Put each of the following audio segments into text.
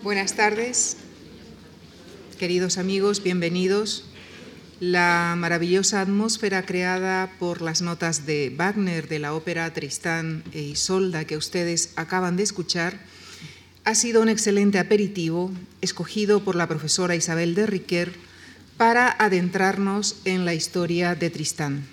Buenas tardes, queridos amigos, bienvenidos. La maravillosa atmósfera creada por las notas de Wagner de la ópera Tristán e Isolda que ustedes acaban de escuchar ha sido un excelente aperitivo escogido por la profesora Isabel de Riquer para adentrarnos en la historia de Tristán.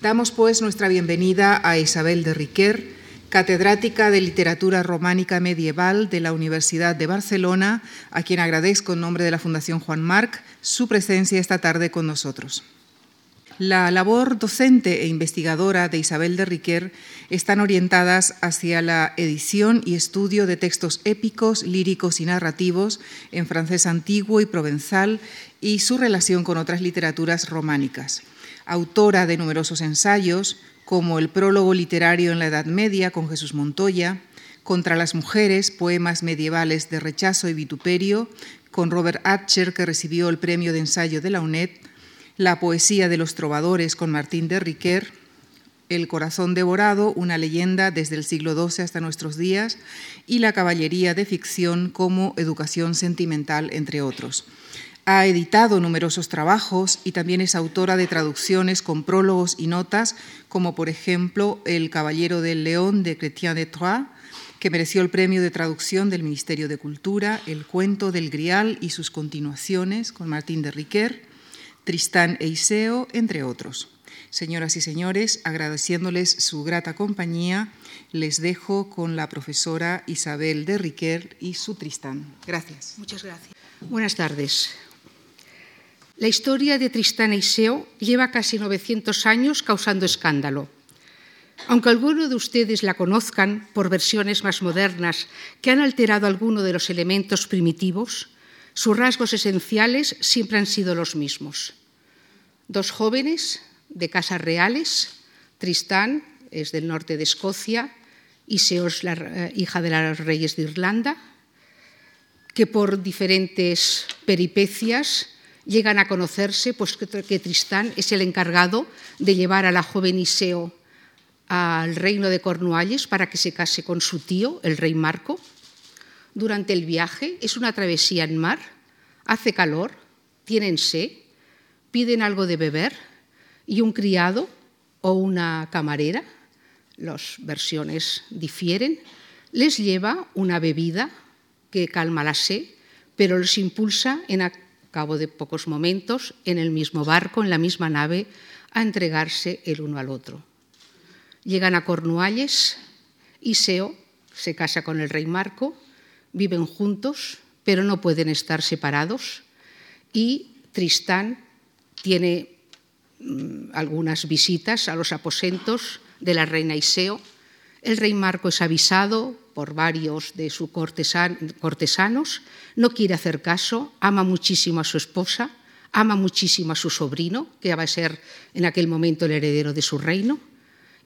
Damos pues nuestra bienvenida a Isabel de Riquer, catedrática de Literatura Románica Medieval de la Universidad de Barcelona, a quien agradezco en nombre de la Fundación Juan Marc su presencia esta tarde con nosotros. La labor docente e investigadora de Isabel de Riquer están orientadas hacia la edición y estudio de textos épicos, líricos y narrativos en francés antiguo y provenzal y su relación con otras literaturas románicas. Autora de numerosos ensayos, como el prólogo literario en la Edad Media con Jesús Montoya, contra las mujeres, poemas medievales de rechazo y vituperio, con Robert Atcher, que recibió el premio de ensayo de la UNED, la poesía de los trovadores con Martín de Riquer, El corazón devorado, una leyenda desde el siglo XII hasta nuestros días, y la caballería de ficción como educación sentimental, entre otros. Ha editado numerosos trabajos y también es autora de traducciones con prólogos y notas, como por ejemplo El Caballero del León de Chrétien de Troyes, que mereció el premio de traducción del Ministerio de Cultura, El cuento del Grial y sus continuaciones con Martín de Riquer, Tristán e Iseo, entre otros. Señoras y señores, agradeciéndoles su grata compañía, les dejo con la profesora Isabel de Riquer y su Tristán. Gracias. Muchas gracias. Buenas tardes. La historia de Tristán e Iseo lleva casi 900 años causando escándalo. Aunque algunos de ustedes la conozcan por versiones más modernas que han alterado alguno de los elementos primitivos, sus rasgos esenciales siempre han sido los mismos. Dos jóvenes de casas reales, Tristán es del norte de Escocia, Iseo es la eh, hija de los reyes de Irlanda, que por diferentes peripecias llegan a conocerse, pues que Tristán es el encargado de llevar a la joven Iseo al reino de Cornualles para que se case con su tío, el rey Marco. Durante el viaje es una travesía en mar, hace calor, tienen sed, piden algo de beber y un criado o una camarera, las versiones difieren, les lleva una bebida que calma la sed, pero les impulsa en cabo de pocos momentos, en el mismo barco, en la misma nave, a entregarse el uno al otro. Llegan a Cornualles, Iseo se casa con el rey Marco, viven juntos, pero no pueden estar separados, y Tristán tiene mm, algunas visitas a los aposentos de la reina Iseo. El rey Marco es avisado por varios de sus cortesanos, no quiere hacer caso, ama muchísimo a su esposa, ama muchísimo a su sobrino, que va a ser en aquel momento el heredero de su reino,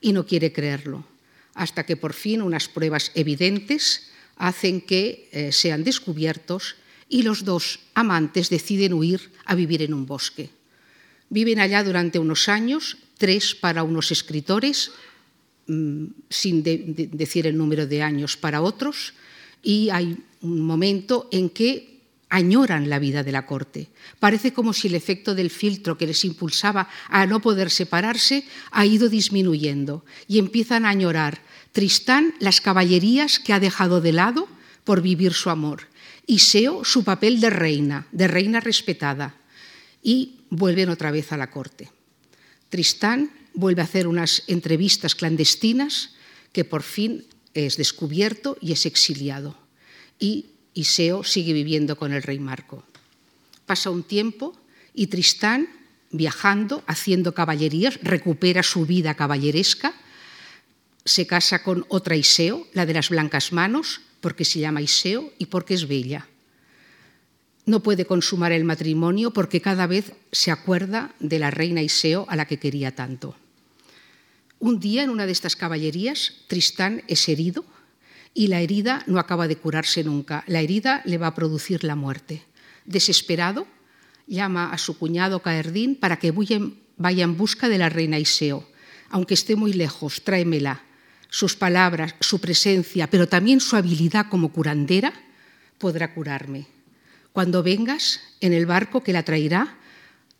y no quiere creerlo, hasta que por fin unas pruebas evidentes hacen que eh, sean descubiertos y los dos amantes deciden huir a vivir en un bosque. Viven allá durante unos años, tres para unos escritores, Mm, sin decir el número de años para otros, y hay un momento en que añoran la vida de la corte. Parece como si el efecto del filtro que les impulsaba a no poder separarse ha ido disminuyendo y empiezan a añorar Tristán las caballerías que ha dejado de lado por vivir su amor, y Seo su papel de reina, de reina respetada, y vuelven otra vez a la corte. Tristán vuelve a hacer unas entrevistas clandestinas que por fin es descubierto y es exiliado. Y Iseo sigue viviendo con el rey Marco. Pasa un tiempo y Tristán, viajando, haciendo caballerías, recupera su vida caballeresca, se casa con otra Iseo, la de las blancas manos, porque se llama Iseo y porque es bella no puede consumar el matrimonio porque cada vez se acuerda de la reina Iseo a la que quería tanto. Un día en una de estas caballerías, Tristán es herido y la herida no acaba de curarse nunca. La herida le va a producir la muerte. Desesperado, llama a su cuñado Caerdín para que vaya en busca de la reina Iseo. Aunque esté muy lejos, tráemela. Sus palabras, su presencia, pero también su habilidad como curandera, podrá curarme. Cuando vengas en el barco que la traerá,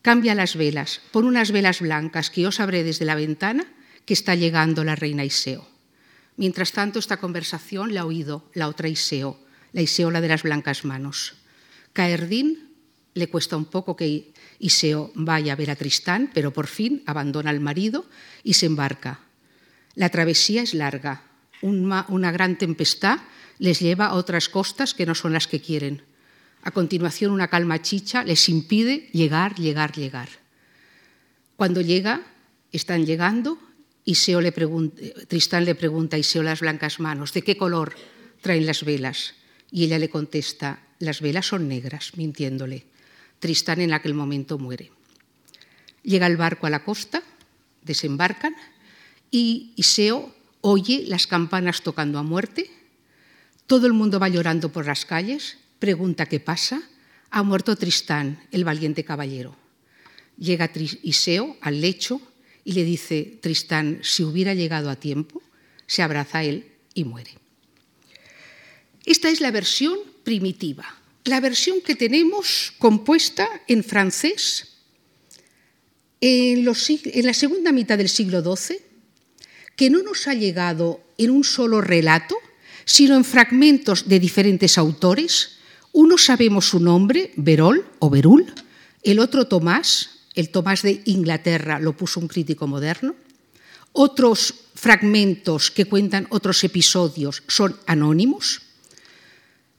cambia las velas, pon unas velas blancas que yo sabré desde la ventana que está llegando la reina Iseo. Mientras tanto, esta conversación la ha oído la otra Iseo, la Iseo la de las blancas manos. Caerdín le cuesta un poco que Iseo vaya a ver a Tristán, pero por fin abandona al marido y se embarca. La travesía es larga. Una gran tempestad les lleva a otras costas que no son las que quieren. A continuación, una calma chicha les impide llegar, llegar, llegar. Cuando llega, están llegando, Iseo le pregunta, Tristán le pregunta a Iseo las blancas manos, ¿de qué color traen las velas? Y ella le contesta, las velas son negras, mintiéndole. Tristán en aquel momento muere. Llega el barco a la costa, desembarcan y Iseo oye las campanas tocando a muerte. Todo el mundo va llorando por las calles, pregunta qué pasa. Ha muerto Tristán, el valiente caballero. Llega Iseo al lecho y le dice, Tristán, si hubiera llegado a tiempo, se abraza a él y muere. Esta es la versión primitiva la versión que tenemos compuesta en francés en, la segunda mitad del siglo XII, que no nos ha llegado en un solo relato, sino en fragmentos de diferentes autores. Uno sabemos su nombre, Berol o Berul, el otro Tomás, el Tomás de Inglaterra lo puso un crítico moderno. Otros fragmentos que cuentan otros episodios son anónimos.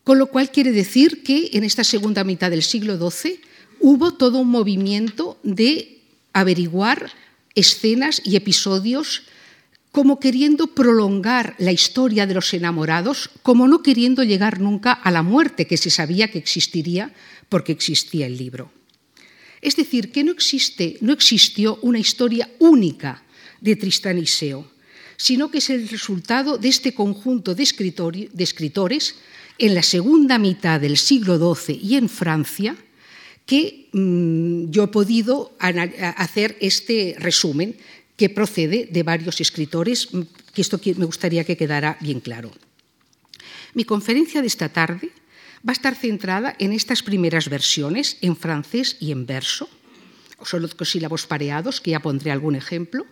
Con lo cual quiere decir que en esta segunda mitad del siglo XII hubo todo un movimiento de averiguar escenas y episodios como queriendo prolongar la historia de los enamorados, como no queriendo llegar nunca a la muerte que se sabía que existiría porque existía el libro. Es decir, que no, existe, no existió una historia única de Tristán y Seo, sino que es el resultado de este conjunto de, escritores en la segunda mitad del siglo XII y en Francia que mmm, yo he podido hacer este resumen que procede de varios escritores, que esto me gustaría que quedara bien claro. Mi conferencia de esta tarde va a estar centrada en estas primeras versiones, en francés y en verso, solo con sílabos pareados, que ya pondré algún ejemplo,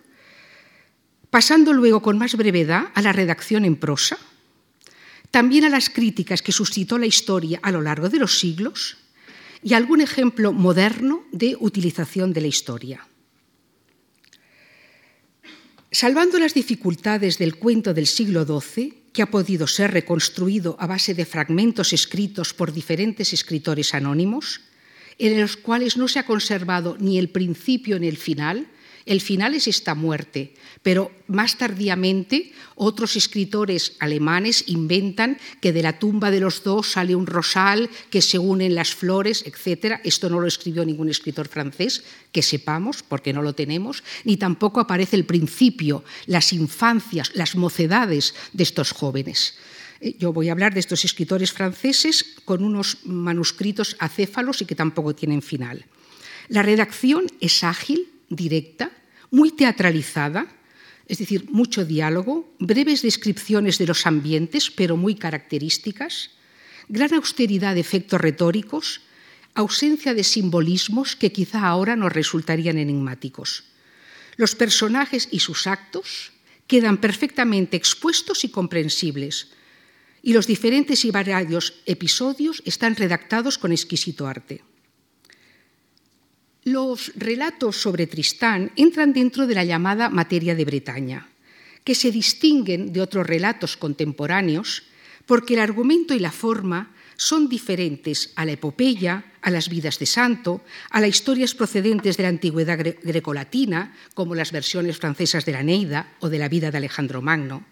pasando luego con más brevedad a la redacción en prosa, también a las críticas que suscitó la historia a lo largo de los siglos. Y algún ejemplo moderno de utilización de la historia. Salvando las dificultades del cuento del siglo XII, que ha podido ser reconstruido a base de fragmentos escritos por diferentes escritores anónimos, en los cuales no se ha conservado ni el principio ni el final, el final es esta muerte, pero más tardíamente otros escritores alemanes inventan que de la tumba de los dos sale un rosal, que se unen las flores, etc. Esto no lo escribió ningún escritor francés, que sepamos, porque no lo tenemos, ni tampoco aparece el principio, las infancias, las mocedades de estos jóvenes. Eh, yo voy a hablar de estos escritores franceses con unos manuscritos acéfalos y que tampoco tienen final. La redacción es ágil, directa, muy teatralizada, es decir, mucho diálogo, breves descripciones de los ambientes, pero muy características, gran austeridad de efectos retóricos, ausencia de simbolismos que quizá ahora nos resultarían enigmáticos. Los personajes y sus actos quedan perfectamente expuestos y comprensibles, y los diferentes y variados episodios están redactados con exquisito arte. Los relatos sobre Tristán entran dentro de la llamada materia de Bretaña, que se distinguen de otros relatos contemporáneos porque el argumento y la forma son diferentes a la epopeya, a las vidas de santo, a las historias procedentes de la antigüedad grecolatina, como las versiones francesas de la Neida o de la vida de Alejandro Magno.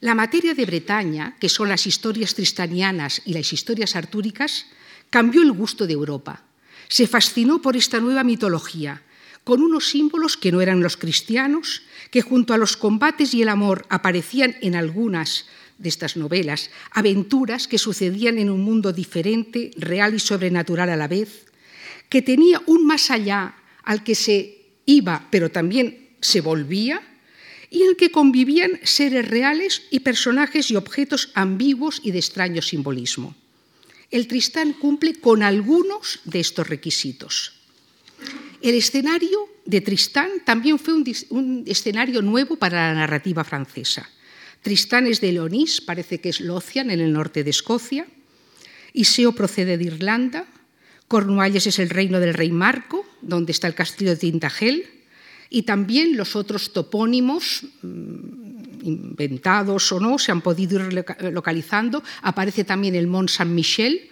La materia de Bretaña, que son las historias tristanianas y las historias artúricas, cambió el gusto de Europa se fascinó por esta nueva mitología, con unos símbolos que no eran los cristianos, que junto a los combates y el amor aparecían en algunas de estas novelas, aventuras que sucedían en un mundo diferente, real y sobrenatural a la vez, que tenía un más allá al que se iba, pero también se volvía, y en el que convivían seres reales y personajes y objetos ambiguos y de extraño simbolismo. El Tristán cumple con algunos de estos requisitos. El escenario de Tristán también fue un, escenario nuevo para la narrativa francesa. Tristán es de Leonís, parece que es Lothian, en el norte de Escocia. Iseo procede de Irlanda. Cornualles es el reino del rey Marco, donde está el castillo de Tintagel. Y también los otros topónimos, mm, inventados o no, se han podido ir localizando. Aparece también el Mont Saint-Michel,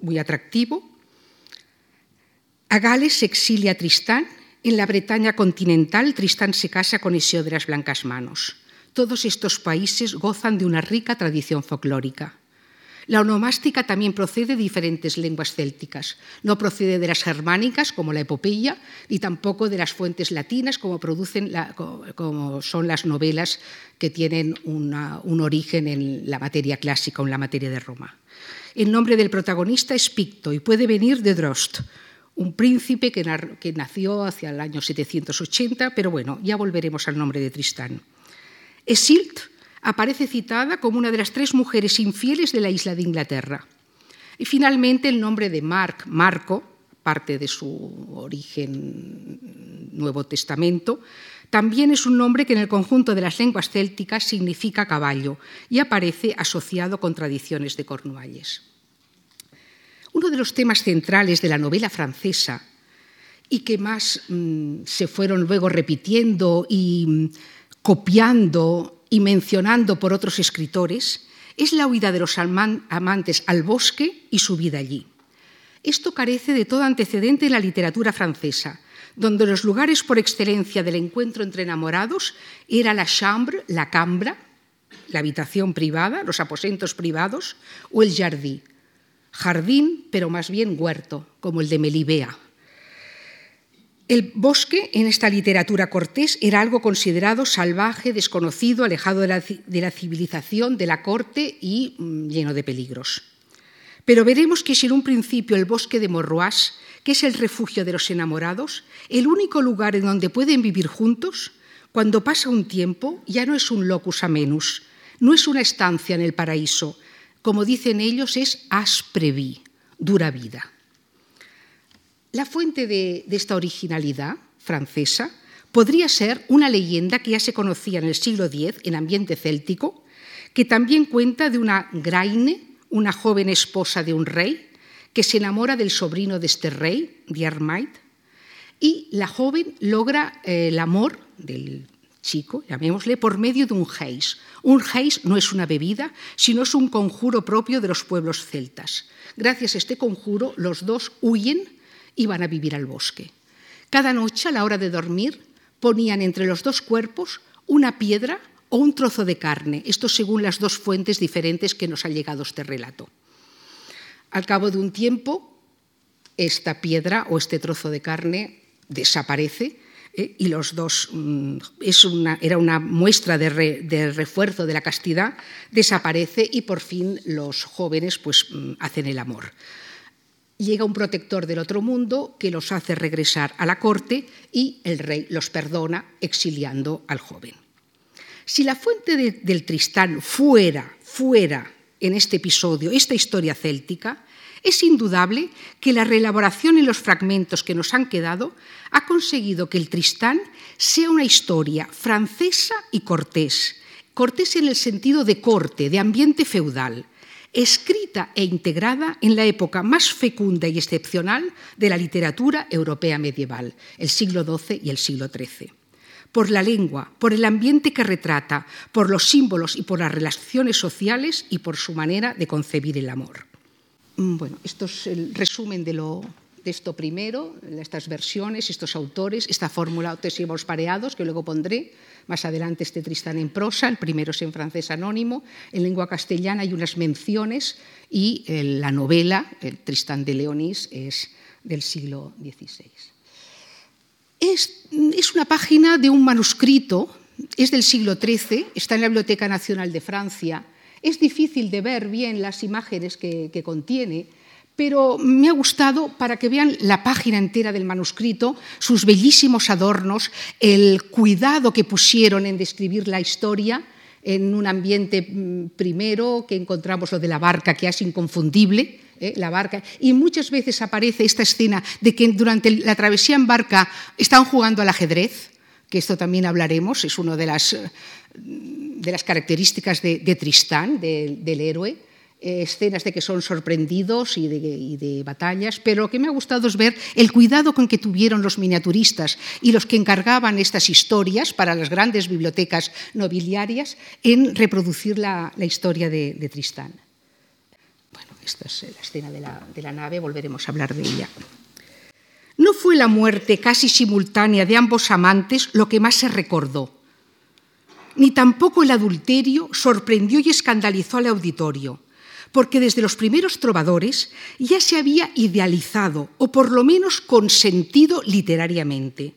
muy atractivo. A Gales se exilia Tristán. En la Bretaña continental, Tristán se casa con Iseo de las Blancas Manos. Todos estos países gozan de una rica tradición folclórica. La onomástica también procede de diferentes lenguas célticas. No procede de las germánicas, como la epopeya, y tampoco de las fuentes latinas, como, producen como son las novelas que tienen un origen en la materia clásica o en la materia de Roma. El nombre del protagonista es Picto y puede venir de Drost, un príncipe que, que nació hacia el año 780, pero bueno, ya volveremos al nombre de Tristán. Esilt aparece citada como una de las tres mujeres infieles de la isla de Inglaterra. Y finalmente el nombre de Mark, Marco, parte de su origen Nuevo Testamento, también es un nombre que en el conjunto de las lenguas célticas significa caballo y aparece asociado con tradiciones de Cornualles. Uno de los temas centrales de la novela francesa y que más mm, se fueron luego repitiendo y mm, copiando y mencionando por otros escritores es la huida de los amantes al bosque y su vida allí. Esto carece de todo antecedente en la literatura francesa, donde los lugares por excelencia del encuentro entre enamorados era la chambre, la cambra, la habitación privada, los aposentos privados, o el jardín, jardín, pero más bien huerto, como el de Melibea, el bosque en esta literatura cortés era algo considerado salvaje, desconocido, alejado de la, civilización, de la corte y mm, lleno de peligros. Pero veremos que si en un principio el bosque de Morroas, que es el refugio de los enamorados, el único lugar en donde pueden vivir juntos, cuando pasa un tiempo ya no es un locus amenus, no es una estancia en el paraíso, como dicen ellos es asprevi, dura vida. La fuente de, esta originalidad francesa podría ser una leyenda que ya se conocía en el siglo X en ambiente céltico, que también cuenta de una Graine, una joven esposa de un rey, que se enamora del sobrino de este rey, Diarmait, y la joven logra eh, el amor del chico, llamémosle, por medio de un heis. Un heis no es una bebida, sino es un conjuro propio de los pueblos celtas. Gracias a este conjuro, los dos huyen iban a vivir al bosque. Cada noche, a la hora de dormir, ponían entre los dos cuerpos una piedra o un trozo de carne, esto según las dos fuentes diferentes que nos ha llegado este relato. Al cabo de un tiempo, esta piedra o este trozo de carne desaparece ¿eh? y los dos, mm, es una, era una muestra de, refuerzo de la castidad, desaparece y por fin los jóvenes pues, mm, hacen el amor llega un protector del otro mundo que los hace regresar a la corte y el rey los perdona exiliando al joven. Si la fuente del Tristán fuera, fuera en este episodio esta historia céltica, es indudable que la reelaboración en los fragmentos que nos han quedado ha conseguido que el Tristán sea una historia francesa y cortés. Cortés en el sentido de corte, de ambiente feudal, escrita e integrada en la época más fecunda y excepcional de la literatura europea medieval, el siglo XII y el siglo XIII. Por la lengua, por el ambiente que retrata, por los símbolos y por las relaciones sociales y por su manera de concebir el amor. Mm, bueno, esto es el resumen de, lo, de esto primero, estas versiones, estos autores, esta fórmula tesimos pareados que luego pondré, más adelante este Tristán en prosa, el primero es en francés anónimo, en lengua castellana hay unas menciones y eh, la novela, el Tristán de Leonís, es del siglo XVI. Es, una página de un manuscrito, es del siglo XIII, está en la Biblioteca Nacional de Francia, es difícil de ver bien las imágenes que contiene, pero me ha gustado para que vean la página entera del manuscrito, sus bellísimos adornos, el cuidado que pusieron en describir la historia en un ambiente mm, primero que encontramos lo de la barca que es inconfundible, ¿eh? la barca. Y muchas veces aparece esta escena de que durante la travesía en barca están jugando al ajedrez, que esto también hablaremos, es una de las, de las características de, Tristán, del héroe. Eh, escenas de que son sorprendidos y de, batallas, pero lo que me ha gustado es ver el cuidado con que tuvieron los miniaturistas y los que encargaban estas historias para las grandes bibliotecas nobiliarias en reproducir la, historia de, Tristán. Bueno, esta es la escena de la, de la nave, volveremos a hablar de ella. No fue la muerte casi simultánea de ambos amantes lo que más se recordó, ni tampoco el adulterio sorprendió y escandalizó al auditorio porque desde los primeros trovadores ya se había idealizado o por lo menos consentido literariamente,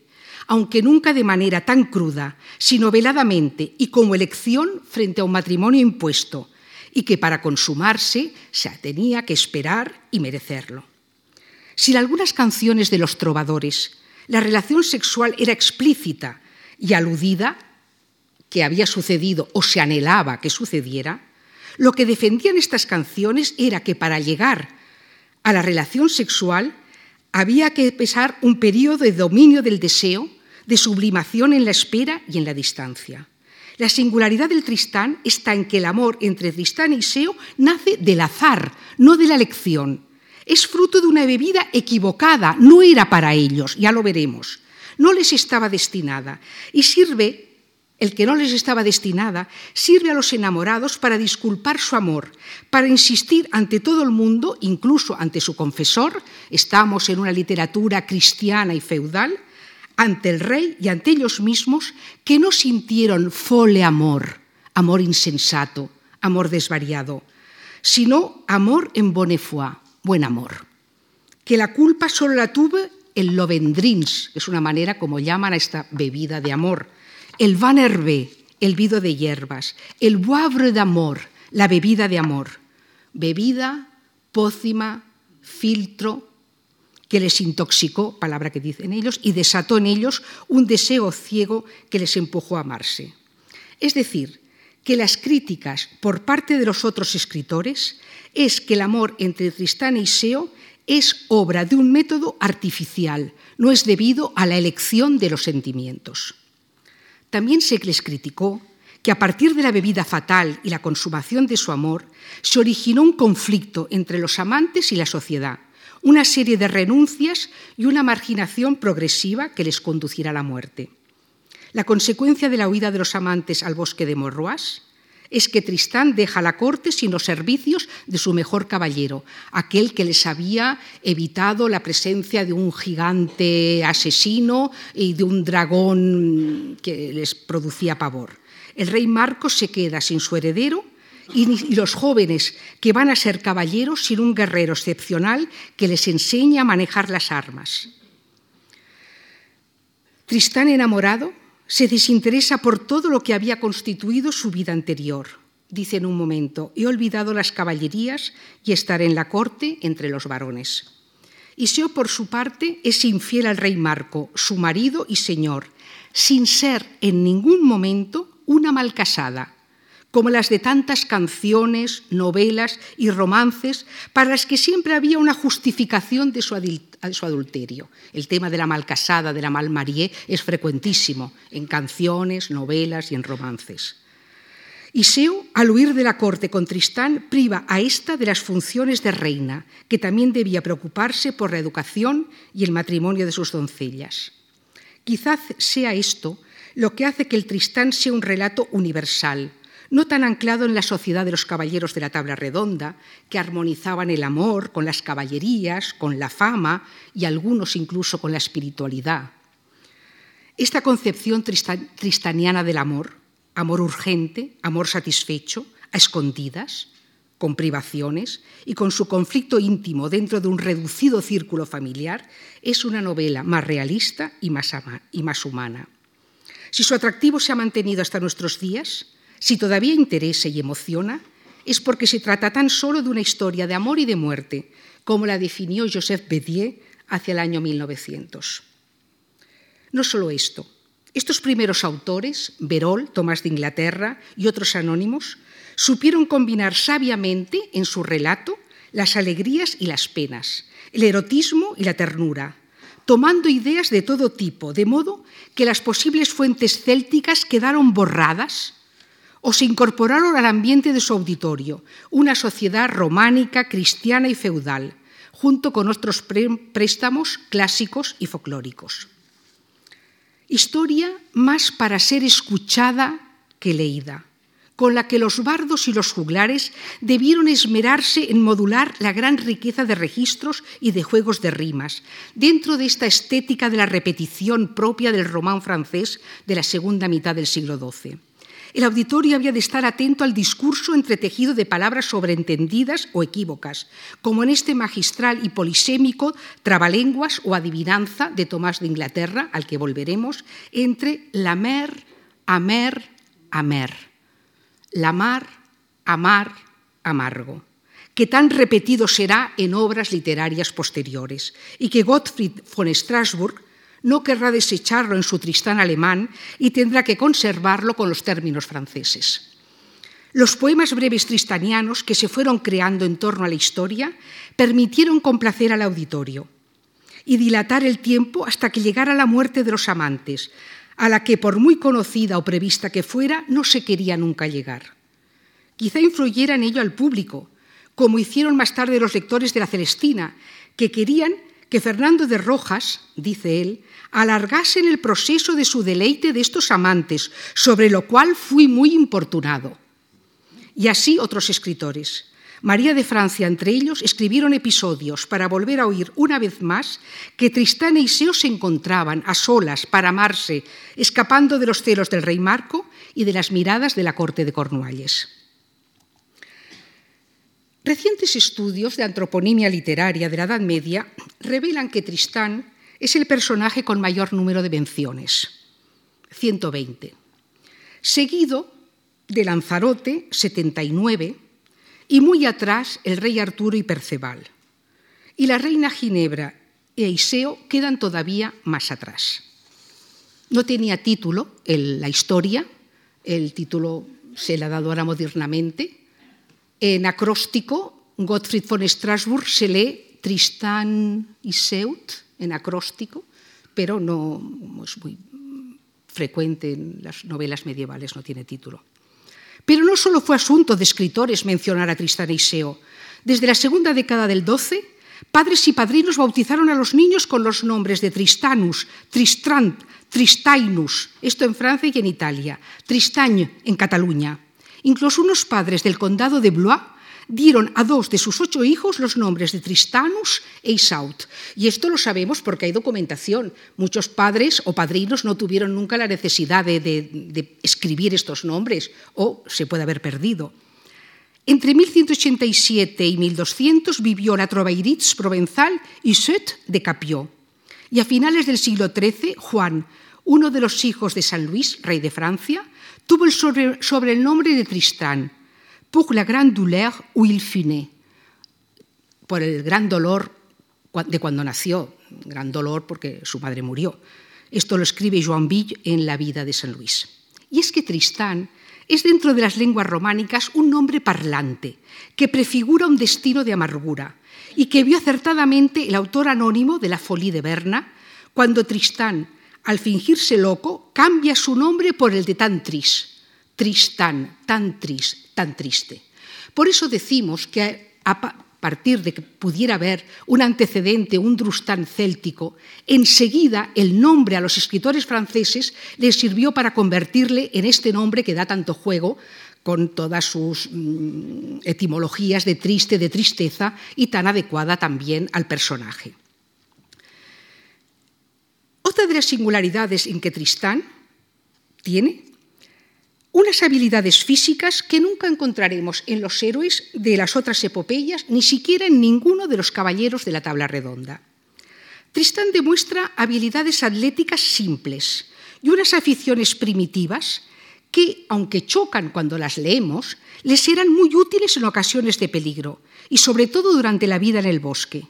aunque nunca de manera tan cruda, sino veladamente y como elección frente a un matrimonio impuesto, y que para consumarse se tenía que esperar y merecerlo. Si en algunas canciones de los trovadores la relación sexual era explícita y aludida, que había sucedido o se anhelaba que sucediera, lo que defendían estas canciones era que para llegar a la relación sexual había que pesar un periodo de dominio del deseo, de sublimación en la espera y en la distancia. La singularidad del Tristán está en que el amor entre Tristán y Iseo nace del azar, no de la elección. Es fruto de una bebida equivocada, no era para ellos, ya lo veremos. No les estaba destinada y sirve el que no les estaba destinada, sirve a los enamorados para disculpar su amor, para insistir ante todo el mundo, incluso ante su confesor, estamos en una literatura cristiana y feudal, ante el rey y ante ellos mismos, que no sintieron fole amor, amor insensato, amor desvariado, sino amor en bonne foi, buen amor. Que la culpa solo la tuve el lovendrins, es una manera como llaman a esta bebida de amor, el van hervé, el vido de hierbas, el boivre d'amor, la bebida de amor, bebida, pócima, filtro, que les intoxicó, palabra que dicen ellos, y desató en ellos un deseo ciego que les empujó a amarse. Es decir, que las críticas por parte de los otros escritores es que el amor entre Tristán y Seo es obra de un método artificial, no es debido a la elección de los sentimientos. También se les criticó que a partir de la bebida fatal y la consumación de su amor, se originó un conflicto entre los amantes y la sociedad, una serie de renuncias y una marginación progresiva que les conducirá a la muerte. La consecuencia de la huida de los amantes al bosque de Morroas es que Tristán deja la corte sin los servicios de su mejor caballero, aquel que les había evitado la presencia de un gigante asesino y de un dragón que les producía pavor. El rey Marcos se queda sin su heredero y los jóvenes que van a ser caballeros sin un guerrero excepcional que les enseña a manejar las armas. Tristán enamorado se desinteresa por todo lo que había constituido su vida anterior. Dice en un momento, he olvidado las caballerías y estar en la corte entre los varones. Iseo, por su parte, es infiel al rey Marco, su marido y señor, sin ser en ningún momento una malcasada, como las de tantas canciones, novelas y romances para las que siempre había una justificación de su, adulterio. El tema de la malcasada, de la malmarié, es frecuentísimo en canciones, novelas y en romances. Iseo, al huir de la corte con Tristán, priva a esta de las funciones de reina, que también debía preocuparse por la educación y el matrimonio de sus doncellas. Quizás sea esto lo que hace que el Tristán sea un relato universal, no tan anclado en la sociedad de los caballeros de la tabla redonda, que armonizaban el amor con las caballerías, con la fama y algunos incluso con la espiritualidad. Esta concepción tristaniana del amor, amor urgente, amor satisfecho, a escondidas, con privaciones y con su conflicto íntimo dentro de un reducido círculo familiar, es una novela más realista y más, y más humana. Si su atractivo se ha mantenido hasta nuestros días, si todavía interesa y emociona, es porque se trata tan solo de una historia de amor y de muerte, como la definió Joseph Bédier hacia el año 1900. No solo esto, estos primeros autores, Berol, Tomás de Inglaterra y otros anónimos, supieron combinar sabiamente en su relato las alegrías y las penas, el erotismo y la ternura, tomando ideas de todo tipo, de modo que las posibles fuentes célticas quedaron borradas o se incorporaron al ambiente de su auditorio, una sociedad románica, cristiana y feudal, junto con otros préstamos clásicos y folclóricos. Historia más para ser escuchada que leída con la que los bardos y los juglares debieron esmerarse en modular la gran riqueza de registros y de juegos de rimas, dentro de esta estética de la repetición propia del román francés de la segunda mitad del siglo XII. El auditorio había de estar atento al discurso entretejido de palabras sobreentendidas o equívocas, como en este magistral y polisémico trabalenguas o adivinanza de Tomás de Inglaterra, al que volveremos, entre la mer, amer, amer la mar, amar, amargo, que tan repetido será en obras literarias posteriores y que Gottfried von Strasburg no querrá desecharlo en su Tristán alemán y tendrá que conservarlo con los términos franceses. Los poemas breves tristanianos que se fueron creando en torno a la historia permitieron complacer al auditorio y dilatar el tiempo hasta que llegara la muerte de los amantes, a la que, por muy conocida o prevista que fuera, no se quería nunca llegar. Quizá influyera en ello al público, como hicieron más tarde los lectores de la Celestina, que querían que Fernando de Rojas, dice él, alargase el proceso de su deleite de estos amantes, sobre lo cual fui muy importunado. Y así otros escritores. María de Francia, entre ellos, escribieron episodios para volver a oír una vez más que Tristán e Iseo se encontraban a solas para amarse, escapando de los celos del rey Marco y de las miradas de la corte de Cornualles. Recientes estudios de antroponimia literaria de la Edad Media revelan que Tristán es el personaje con mayor número de menciones, 120, seguido de Lanzarote, 79, y muy atrás el rey Arturo y Perceval. Y la reina Ginebra e Iseo quedan todavía más atrás. No tenía título la historia, el título se le ha dado ahora modernamente. En acróstico, Gottfried von Strasbourg se lee Tristán y Seut en acróstico, pero no es muy frecuente en las novelas medievales, no tiene título. Pero no solo fue asunto de escritores mencionar a Tristán e Iseo. Desde la segunda década del XII, padres y padrinos bautizaron a los niños con los nombres de Tristanus, Tristrant, Tristainus, esto en Francia y en Italia, Tristagne en Cataluña. Incluso unos padres del condado de Blois dieron a dos de sus ocho hijos los nombres de Tristanus e Isaut. Y esto lo sabemos porque hay documentación. Muchos padres o padrinos no tuvieron nunca la necesidad de, escribir estos nombres o se puede haber perdido. Entre 1187 y 1200 vivió la Trovairits provenzal Iset de Capió. Y a finales del siglo XIII, Juan, uno de los hijos de San Luis, rey de Francia, tuvo el sobrenombre de Tristán pour la grande douleur où il fut né, por el gran dolor de cuando nació, gran dolor porque su madre murió. Esto lo escribe Joan Ville en La vida de San Luis. Y es que Tristán es dentro de las lenguas románicas un nombre parlante que prefigura un destino de amargura y que vio acertadamente el autor anónimo de la Folie de Berna cuando Tristán, al fingirse loco, cambia su nombre por el de Tantris, Tristán, tan triste, tan triste. Por eso decimos que a partir de que pudiera haber un antecedente, un drustán céltico, enseguida el nombre a los escritores franceses les sirvió para convertirle en este nombre que da tanto juego con todas sus mm, etimologías de triste, de tristeza y tan adecuada también al personaje. Otra de las singularidades en que Tristán tiene unas habilidades físicas que nunca encontraremos en los héroes de las otras epopeyas, ni siquiera en ninguno de los caballeros de la tabla redonda. Tristán demuestra habilidades atléticas simples y unas aficiones primitivas que, aunque chocan cuando las leemos, les serán muy útiles en ocasiones de peligro y sobre todo durante la vida en el bosque.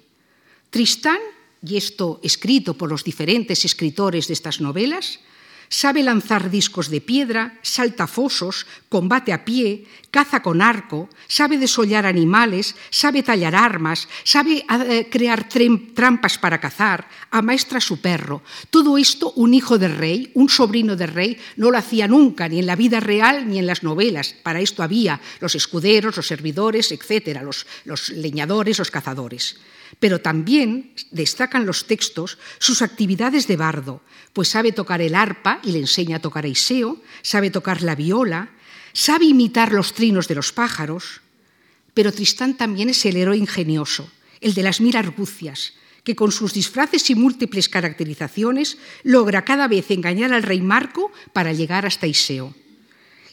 Tristán, y esto escrito por los diferentes escritores de estas novelas, sabe lanzar discos de piedra, salta fosos, combate a pie, caza con arco, sabe desollar animales, sabe tallar armas, sabe eh, crear trampas para cazar, amaestra su perro. Todo esto un hijo de rey, un sobrino de rey, no lo hacía nunca, ni en la vida real ni en las novelas. Para esto había los escuderos, los servidores, etcétera, los leñadores, los cazadores. Pero también destacan los textos sus actividades de bardo, pues sabe tocar el arpa y le enseña a tocar a Iseo, sabe tocar la viola, sabe imitar los trinos de los pájaros. Pero Tristán también es el héroe ingenioso, el de las mil argucias, que con sus disfraces y múltiples caracterizaciones logra cada vez engañar al rey Marco para llegar hasta Iseo.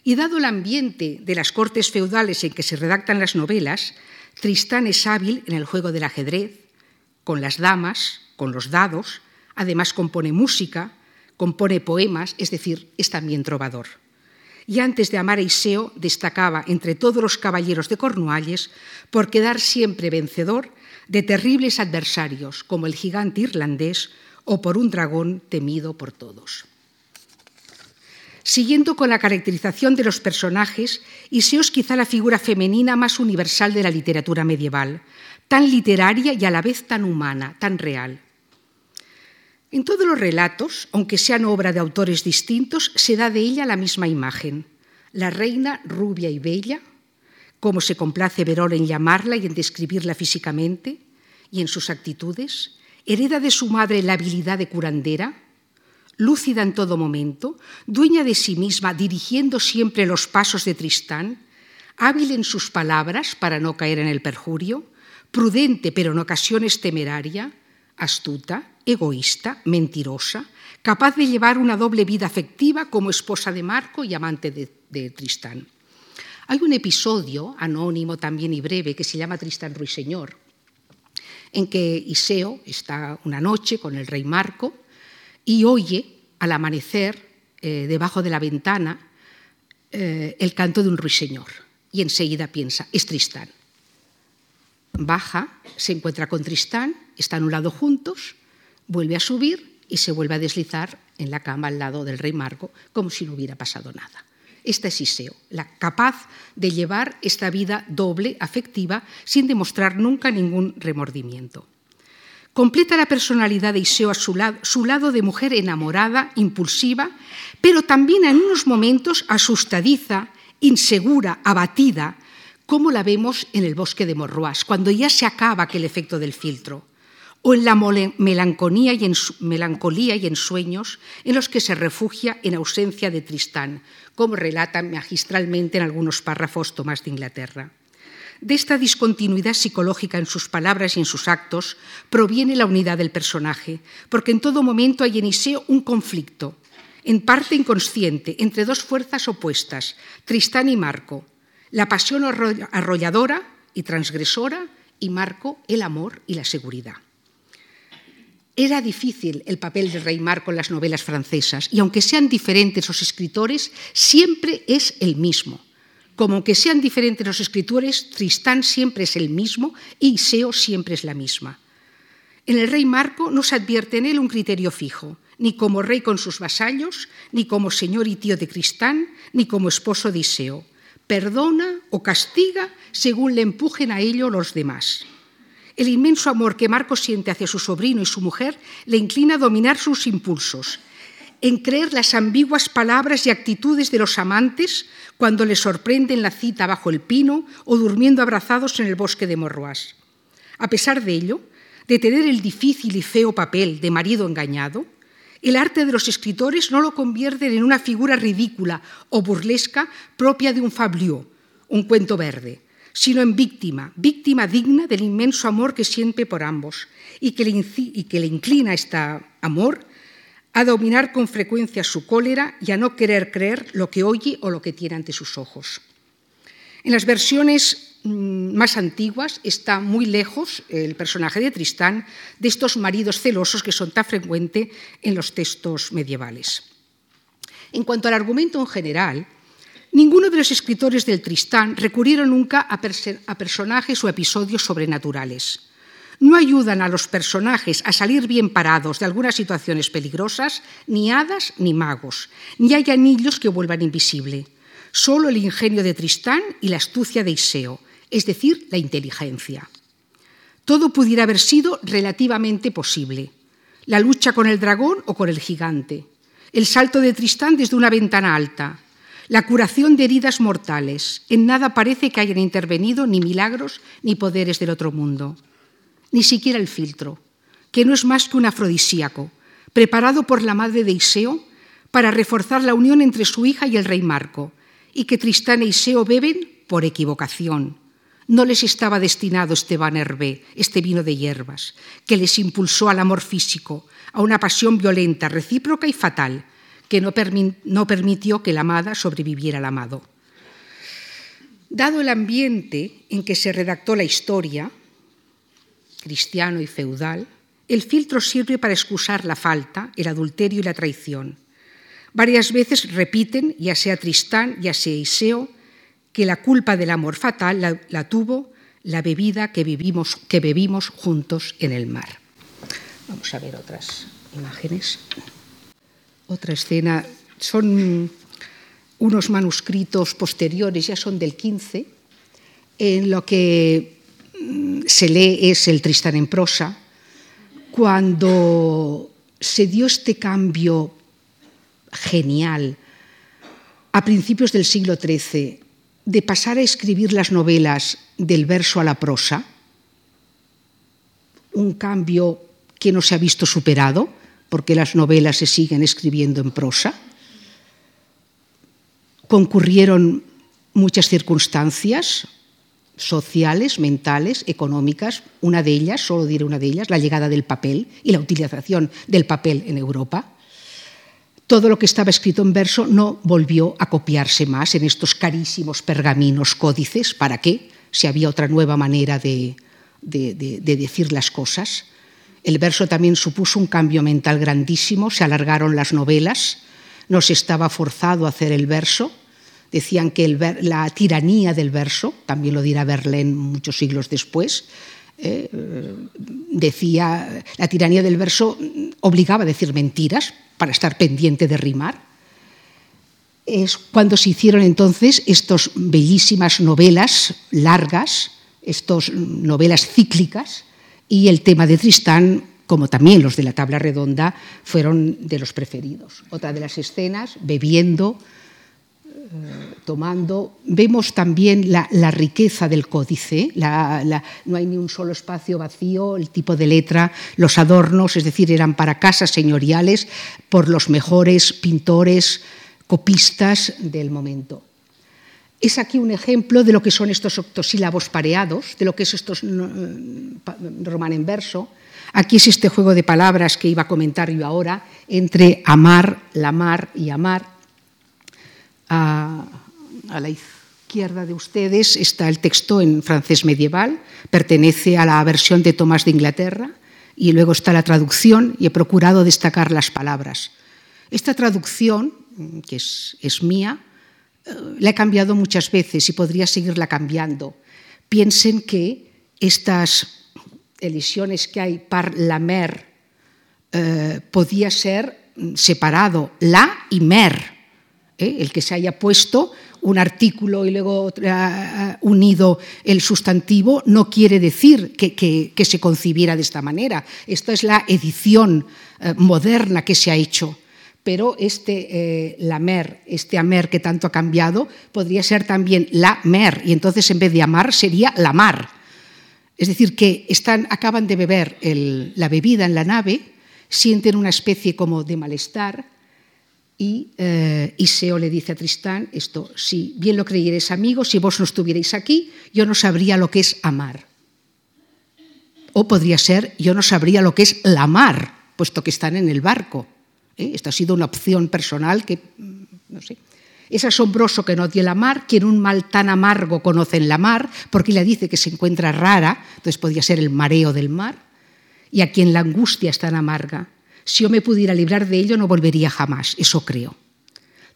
Y dado el ambiente de las cortes feudales en que se redactan las novelas, Tristán es hábil en el juego del ajedrez, con las damas, con los dados, además compone música, compone poemas, es decir, es también trovador. Y antes de amar a Iseo destacaba entre todos los caballeros de Cornualles por quedar siempre vencedor de terribles adversarios como el gigante irlandés o por un dragón temido por todos. Siguiendo con la caracterización de los personajes, Iseo es quizá la figura femenina más universal de la literatura medieval, tan literaria y a la vez tan humana, tan real. En todos los relatos, aunque sean obra de autores distintos, se da de ella la misma imagen, la reina rubia y bella, como se complace Verón en llamarla y en describirla físicamente y en sus actitudes, hereda de su madre la habilidad de curandera, lúcida en todo momento, dueña de sí misma, dirigiendo siempre los pasos de Tristán, hábil en sus palabras para no caer en el perjurio, prudente pero en ocasiones temeraria, astuta, egoísta, mentirosa, capaz de llevar una doble vida afectiva como esposa de Marco y amante de, Tristán. Hay un episodio anónimo también y breve que se llama Tristán Ruiseñor, en que Iseo está una noche con el rey Marco y oye al amanecer eh, debajo de la ventana eh, el canto de un ruiseñor y enseguida piensa, es Tristán. Baja, se encuentra con Tristán, están un lado juntos, vuelve a subir y se vuelve a deslizar en la cama al lado del rey Marco como si no hubiera pasado nada. Esta es Iseo, la capaz de llevar esta vida doble, afectiva, sin demostrar nunca ningún remordimiento. Completa la personalidad de Iseo a su lado, su lado de mujer enamorada, impulsiva, pero también en unos momentos asustadiza, insegura, abatida, como la vemos en el bosque de Morroas, cuando ya se acaba aquel efecto del filtro, o en la melancolía y, en, melancolía y en sueños en los que se refugia en ausencia de Tristán, como relata magistralmente en algunos párrafos Tomás de Inglaterra. De esta discontinuidad psicológica en sus palabras y en sus actos proviene la unidad del personaje, porque en todo momento hay en Iseo un conflicto, en parte inconsciente, entre dos fuerzas opuestas, Tristán y Marco, la pasión arrolladora y transgresora y Marco el amor y la seguridad. Era difícil el papel del rey Marco en las novelas francesas y aunque sean diferentes los escritores, siempre es el mismo como que sean diferentes los escritores, Tristán siempre es el mismo y Iseo siempre es la misma. En el rey Marco no se advierte en él un criterio fijo, ni como rey con sus vasallos, ni como señor y tío de Tristán, ni como esposo de Iseo. Perdona o castiga según le empujen a ello los demás. El inmenso amor que Marco siente hacia su sobrino y su mujer le inclina a dominar sus impulsos en creer las ambiguas palabras y actitudes de los amantes cuando les sorprenden la cita bajo el pino o durmiendo abrazados en el bosque de Morroas. A pesar de ello, de tener el difícil y feo papel de marido engañado, el arte de los escritores no lo convierte en una figura ridícula o burlesca propia de un fabliau, un cuento verde, sino en víctima, víctima digna del inmenso amor que siente por ambos y que le, y que le inclina este amor a dominar con frecuencia su cólera y a no querer creer lo que oye o lo que tiene ante sus ojos. En las versiones mm, más antiguas está muy lejos el personaje de Tristán de estos maridos celosos que son tan frecuentes en los textos medievales. En cuanto al argumento en general, ninguno de los escritores del Tristán recurrieron nunca a, personajes o episodios sobrenaturales. No ayudan a los personajes a salir bien parados de algunas situaciones peligrosas, ni hadas ni magos, ni hay anillos que vuelvan invisible. Solo el ingenio de Tristán y la astucia de Iseo, es decir, la inteligencia. Todo pudiera haber sido relativamente posible. La lucha con el dragón o con el gigante, el salto de Tristán desde una ventana alta, la curación de heridas mortales. En nada parece que hayan intervenido ni milagros ni poderes del otro mundo ni siquiera el filtro, que no es más que un afrodisíaco, preparado por la madre de Iseo para reforzar la unión entre su hija y el rey Marco, y que Tristán e Iseo beben por equivocación. No les estaba destinado este Hervé, este vino de hierbas, que les impulsó al amor físico, a una pasión violenta, recíproca y fatal, que no, no permitió que la amada sobreviviera al amado. Dado el ambiente en que se redactó la historia, cristiano y feudal, el filtro sirve para excusar la falta, el adulterio y la traición. Varias veces repiten, ya sea Tristán, ya sea Iseo, que la culpa del amor fatal la, tuvo la bebida que, vivimos, que bebimos juntos en el mar. Vamos a ver otras imágenes. Otra escena, son unos manuscritos posteriores, ya son del 15, en lo que se lee es el Tristán en prosa, cuando se dio este cambio genial a principios del siglo XIII de pasar a escribir las novelas del verso a la prosa, un cambio que no se ha visto superado, porque las novelas se siguen escribiendo en prosa. Concurrieron muchas circunstancias, sociales, mentales, económicas. Una de ellas, solo diré una de ellas, la llegada del papel y la utilización del papel en Europa. Todo lo que estaba escrito en verso no volvió a copiarse más en estos carísimos pergaminos códices. ¿Para qué? Si había otra nueva manera de, de, de, de decir las cosas. El verso también supuso un cambio mental grandísimo, se alargaron las novelas, no se estaba forzado a hacer el verso, decían que la tiranía del verso, también lo dirá Verlaine muchos siglos después, eh, decía, la tiranía del verso obligaba a decir mentiras para estar pendiente de rimar. Es cuando se hicieron entonces estas bellísimas novelas largas, estas novelas cíclicas, y el tema de Tristán, como también los de la tabla redonda, fueron de los preferidos. Otra de las escenas, bebiendo, tomando, vemos también la, riqueza del códice, no hay ni un solo espacio vacío, el tipo de letra, los adornos, es decir, eran para casas señoriales por los mejores pintores, copistas del momento. Es aquí un ejemplo de lo que son estos octosílabos pareados, de lo que es estos román en verso. Aquí es este juego de palabras que iba a comentar yo ahora entre amar, la mar y amar a, la izquierda de ustedes está el texto en francés medieval, pertenece a la versión de Tomás de Inglaterra y luego está la traducción y he procurado destacar las palabras. Esta traducción, que es, es mía, eh, la he cambiado muchas veces y podría seguirla cambiando. Piensen que estas elisiones que hay par la mer eh, podía ser separado la y mer ¿eh? el que se haya puesto un artículo y luego uh, unido el sustantivo no quiere decir que, se concibiera de esta manera. Esta es la edición uh, moderna que se ha hecho. Pero este eh, la este amer que tanto ha cambiado, podría ser también la mer, y entonces en vez de amar sería la mar. Es decir, que están, acaban de beber la bebida en la nave, sienten una especie como de malestar, y eh, Iseo le dice a Tristán esto, si bien lo creyerais amigo, si vos no estuvierais aquí, yo no sabría lo que es amar. O podría ser, yo no sabría lo que es la mar, puesto que están en el barco. ¿Eh? Esta ha sido una opción personal que, mm, no sé. Es asombroso que no odie la mar, quien un mal tan amargo conoce en la mar, porque le dice que se encuentra rara, entonces podría ser el mareo del mar, y a quien la angustia es tan amarga, si yo me pudiera librar de ello, no volvería jamás, eso creo.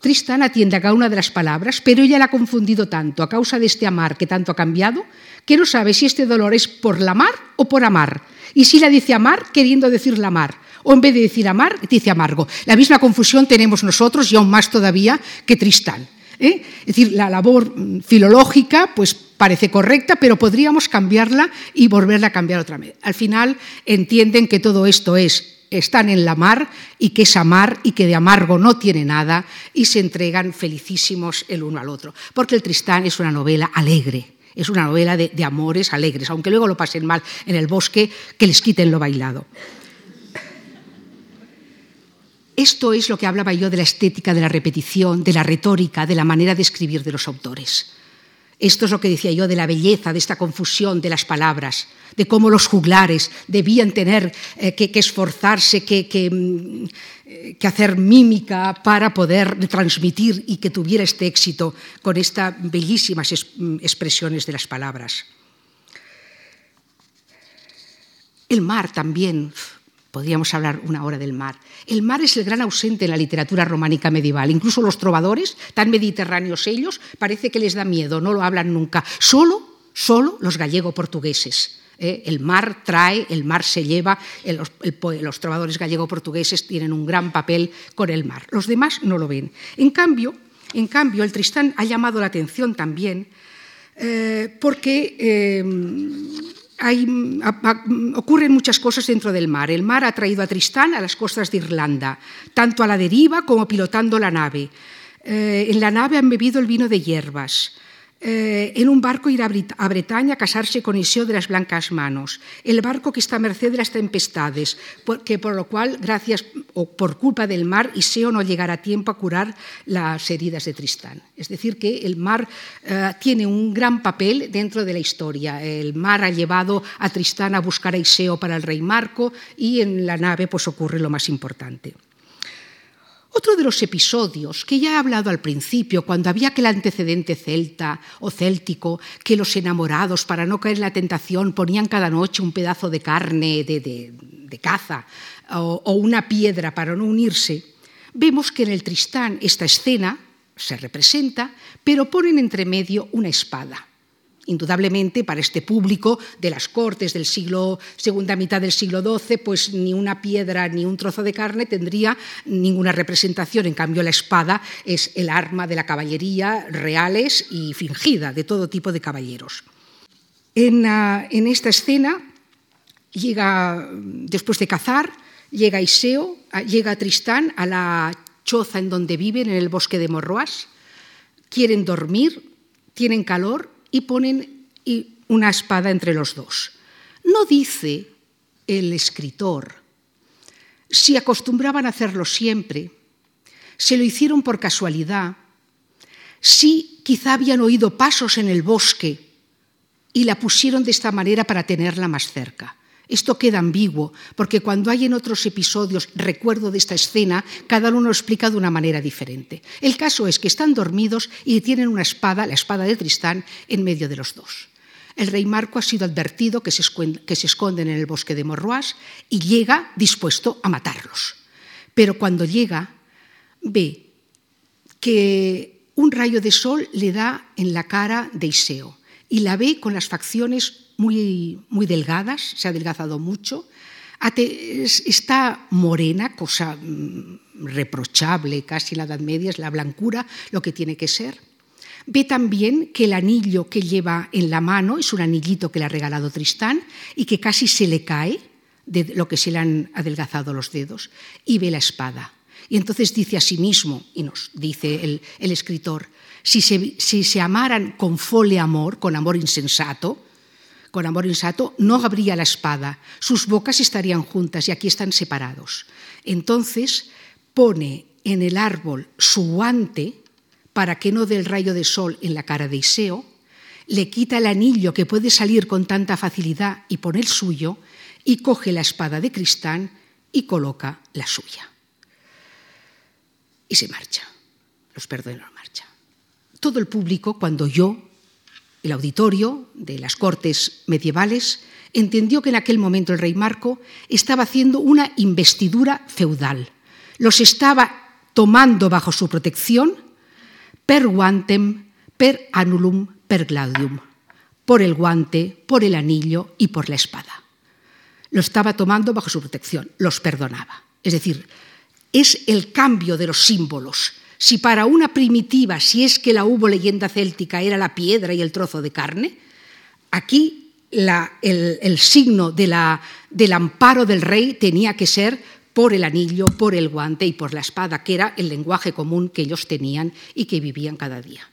Tristán atiende a cada una de las palabras, pero ella la ha confundido tanto a causa de este amar que tanto ha cambiado, que no sabe si este dolor es por la mar o por amar, Y si la dice amar, queriendo decir la mar. O en vez de decir amar, dice amargo. La misma confusión tenemos nosotros y aún más todavía que Tristán. ¿eh? Es decir, la labor mm, filológica pues parece correcta, pero podríamos cambiarla y volverla a cambiar otra vez. Al final entienden que todo esto es están en la mar y que es amar y que de amargo no tiene nada y se entregan felicísimos el uno al otro. Porque el Tristán es una novela alegre, es una novela de, de amores alegres, aunque luego lo pasen mal en el bosque, que les quiten lo bailado. Esto es lo que hablaba yo de la estética de la repetición, de la retórica, de la manera de escribir de los autores. Esto es lo que decía yo de la belleza, de esta confusión de las palabras, de cómo los juglares debían tener eh, que, esforzarse, que, mm, que, hacer mímica para poder transmitir y que tuviera este éxito con estas bellísimas mm, expresiones de las palabras. El mar también Podríamos hablar una hora del mar. El mar es el gran ausente en la literatura románica medieval. Incluso los trovadores, tan mediterráneos ellos, parece que les da miedo, no lo hablan nunca. Solo, solo los gallego-portugueses. ¿eh? El mar trae, el mar se lleva, los trovadores gallego-portugueses tienen un gran papel con el mar. Los demás no lo ven. En cambio, en cambio el Tristán ha llamado la atención también eh, porque... Eh, ocurren muchas cosas dentro del mar. El mar ha traído a Tristán a las costas de Irlanda, tanto a la deriva como pilotando la nave. Eh, en la nave han bebido el vino de hierbas eh, en un barco ir a, Bretaña a casarse con Iseo de las Blancas Manos, el barco que está a merced de las tempestades, que por lo cual, gracias o por culpa del mar, Iseo no llegará a tiempo a curar las heridas de Tristán. Es decir, que el mar eh, tiene un gran papel dentro de la historia. El mar ha llevado a Tristán a buscar a Iseo para el rey Marco y en la nave pues ocurre lo más importante. Otro de los episodios que ya he hablado al principio, cuando había aquel antecedente celta o céltico, que los enamorados, para no caer en la tentación, ponían cada noche un pedazo de carne de, de, caza o, o una piedra para no unirse, vemos que en el Tristán esta escena se representa, pero ponen entre medio una espada. Indudablemente, para este público de las cortes del siglo, segunda mitad del siglo XII, pues ni una piedra ni un trozo de carne tendría ninguna representación. En cambio, la espada es el arma de la caballería reales y fingida, de todo tipo de caballeros. En, en esta escena llega, después de cazar, llega Iseo, llega Tristán a la choza en donde viven, en el bosque de Morroas. Quieren dormir, tienen calor y ponen una espada entre los dos. No dice el escritor si acostumbraban a hacerlo siempre, se lo hicieron por casualidad, si quizá habían oído pasos en el bosque y la pusieron de esta manera para tenerla más cerca. Esto queda ambiguo, porque cuando hay en otros episodios recuerdo de esta escena, cada uno lo explica de una manera diferente. El caso es que están dormidos y tienen una espada, la espada de Tristán, en medio de los dos. El rey Marco ha sido advertido que se, esconden en el bosque de Morroas y llega dispuesto a matarlos. Pero cuando llega, ve que un rayo de sol le da en la cara de Iseo y la ve con las facciones muy, muy delgadas, se ha adelgazado mucho, está morena, cosa mm, reprochable casi en la Edad Media, es la blancura lo que tiene que ser. Ve también que el anillo que lleva en la mano es un anillito que le ha regalado Tristán y que casi se le cae de lo que se le han adelgazado los dedos, y ve la espada. Y entonces dice a sí mismo, y nos dice el, el escritor, si se, amaran con fole amor, con amor insensato, con amor insato, no habría la espada, sus bocas estarían juntas y aquí están separados. Entonces pone en el árbol su guante para que no dé el rayo de sol en la cara de Iseo, le quita el anillo que puede salir con tanta facilidad y pone el suyo, y coge la espada de Cristán y coloca la suya. Y se marcha, los perdona, marcha. Todo el público, cuando yo el auditorio de las cortes medievales entendió que en aquel momento el rey Marco estaba haciendo una investidura feudal. Los estaba tomando bajo su protección per guantem, per annulum, per gladium, por el guante, por el anillo y por la espada. lo estaba tomando bajo su protección, los perdonaba. Es decir, es el cambio de los símbolos. Si para una primitiva, si es que la hubo leyenda céltica, era la piedra y el trozo de carne, aquí el, signo del amparo del rey tenía que ser por el anillo, por el guante y por la espada, que era el lenguaje común que ellos tenían y que vivían cada día.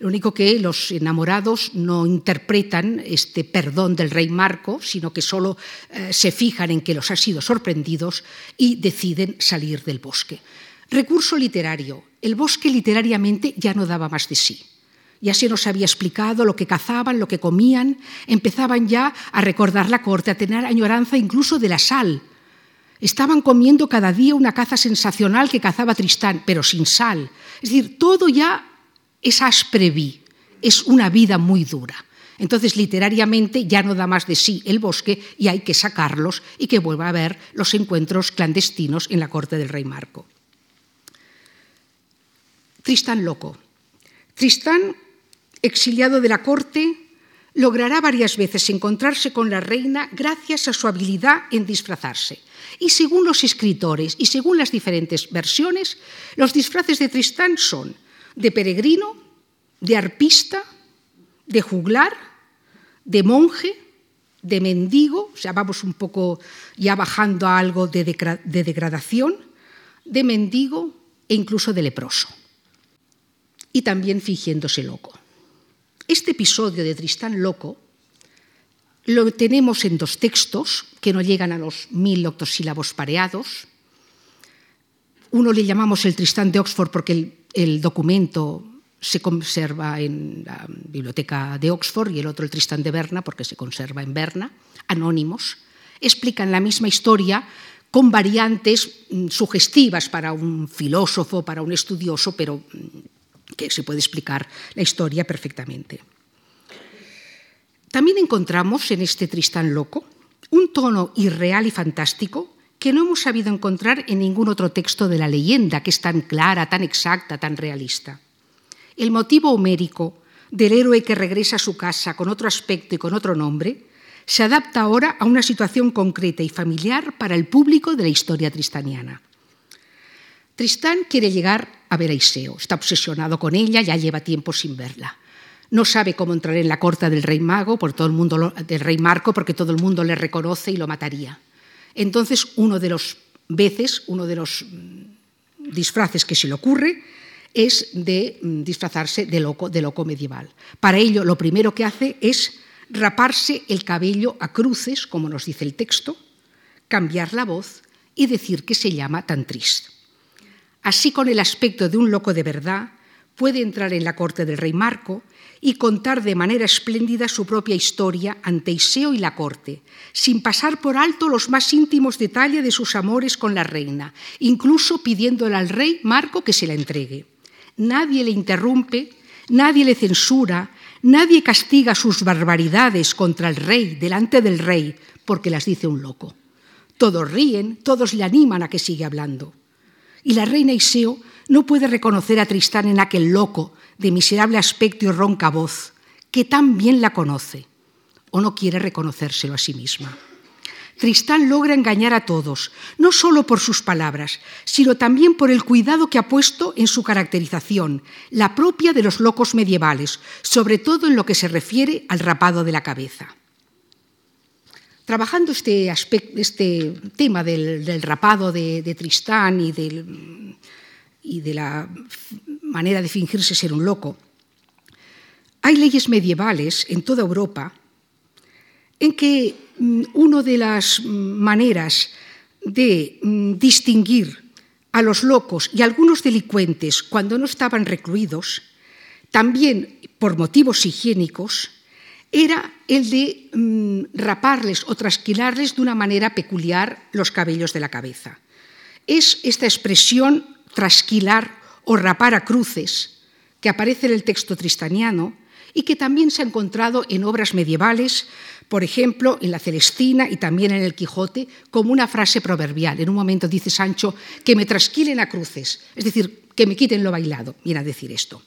Lo único que los enamorados no interpretan este perdón del rey Marco, sino que solo eh, se fijan en que los ha sido sorprendidos y deciden salir del bosque. Recurso literario. El bosque literariamente ya no daba más de sí. Ya se nos había explicado lo que cazaban, lo que comían, empezaban ya a recordar la corte, a tener añoranza incluso de la sal. Estaban comiendo cada día una caza sensacional que cazaba Tristán, pero sin sal. Es decir, todo ya es aspreví, es una vida muy dura. Entonces, literariamente ya no da más de sí el bosque y hay que sacarlos y que vuelva a haber los encuentros clandestinos en la corte del rey Marco. Tristán loco. Tristán, exiliado de la corte, logrará varias veces encontrarse con la reina gracias a su habilidad en disfrazarse. Y según los escritores y según las diferentes versiones, los disfraces de Tristán son de peregrino, de arpista, de juglar, de monje, de mendigo, o sea, vamos un poco ya bajando a algo de, de degradación, de mendigo e incluso de leproso. Y también fingiéndose loco. Este episodio de Tristán Loco lo tenemos en dos textos que no llegan a los mil octosílabos pareados. Uno le llamamos el Tristán de Oxford porque el el documento se conserva en la biblioteca de Oxford y el otro el Tristán de Berna, porque se conserva en Berna, anónimos, explican la misma historia con variantes mm, sugestivas para un filósofo, para un estudioso, pero mm, que se puede explicar la historia perfectamente. También encontramos en este Tristán loco un tono irreal y fantástico que no hemos sabido encontrar en ningún otro texto de la leyenda, que es tan clara, tan exacta, tan realista. El motivo homérico del héroe que regresa a su casa con otro aspecto y con otro nombre se adapta ahora a una situación concreta y familiar para el público de la historia tristaniana. Tristán quiere llegar a ver a Iseo, está obsesionado con ella, ya lleva tiempo sin verla. No sabe cómo entrar en la corte del rey mago, por todo el mundo del rey Marco, porque todo el mundo le reconoce y lo mataría. Entonces, uno de los veces, uno de los mm, disfraces que se le ocurre es de mm, disfrazarse de loco, de loco medieval. Para ello, lo primero que hace es raparse el cabello a cruces, como nos dice el texto, cambiar la voz y decir que se llama tan triste. Así, con el aspecto de un loco de verdad, puede entrar en la corte del rey Marco y contar de manera espléndida su propia historia ante Iseo y la corte, sin pasar por alto los más íntimos detalles de sus amores con la reina, incluso pidiéndole al rey Marco que se la entregue. Nadie le interrumpe, nadie le censura, nadie castiga sus barbaridades contra el rey, delante del rey, porque las dice un loco. Todos ríen, todos le animan a que siga hablando. Y la reina Iseo no puede reconocer a Tristán en aquel loco, de miserable aspecto y ronca voz, que tan bien la conoce, o no quiere reconocérselo a sí misma. Tristán logra engañar a todos, no solo por sus palabras, sino también por el cuidado que ha puesto en su caracterización, la propia de los locos medievales, sobre todo en lo que se refiere al rapado de la cabeza. Trabajando este, este tema del, rapado de, Tristán y, y de la manera de fingirse ser un loco. Hay leyes medievales en toda Europa en que mm, una de las maneras de mm, distinguir a los locos y a algunos delincuentes cuando no estaban recluidos, también por motivos higiénicos, era el de mm, raparles o trasquilarles de una manera peculiar los cabellos de la cabeza. Es esta expresión trasquilar o rapar a cruces, que aparece en el texto tristaniano y que también se ha encontrado en obras medievales, por ejemplo, en la Celestina y también en el Quijote, como una frase proverbial. En un momento dice Sancho, que me trasquilen a cruces, es decir, que me quiten lo bailado, viene a decir esto.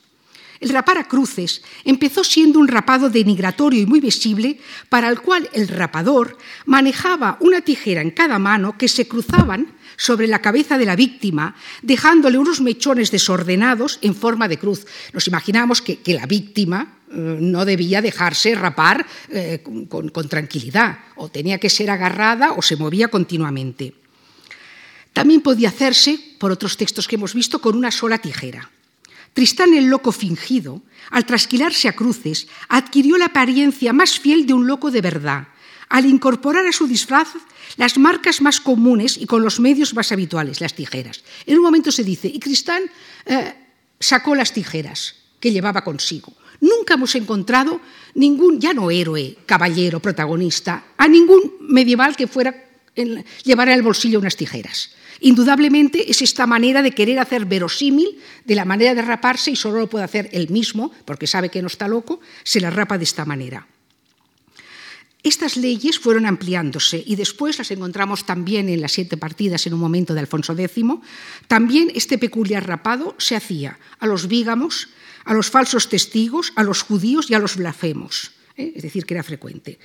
El rapar a cruces empezó siendo un rapado denigratorio y muy visible, para el cual el rapador manejaba una tijera en cada mano que se cruzaban sobre la cabeza de la víctima, dejándole unos mechones desordenados en forma de cruz. Nos imaginamos que, la víctima eh, no debía dejarse rapar eh, con tranquilidad, o tenía que ser agarrada o se movía continuamente. También podía hacerse, por otros textos que hemos visto, con una sola tijera. Tristán el loco fingido, al trasquilarse a cruces, adquirió la apariencia más fiel de un loco de verdad, al incorporar a su disfraz las marcas más comunes y con los medios más habituales, las tijeras. En un momento se dice, y Tristán eh, sacó las tijeras que llevaba consigo. Nunca hemos encontrado ningún, ya no héroe, caballero, protagonista, a ningún medieval que fuera en, llevara en el bolsillo unas tijeras. Indudablemente es esta manera de querer hacer verosímil de la manera de raparse y solo lo puede hacer él mismo, porque sabe que no está loco, se la rapa de esta manera. Estas leyes fueron ampliándose y después las encontramos también en las siete partidas en un momento de Alfonso X. También este peculiar rapado se hacía a los vígamos, a los falsos testigos, a los judíos y a los blasfemos. ¿eh? Es decir, que era frecuente.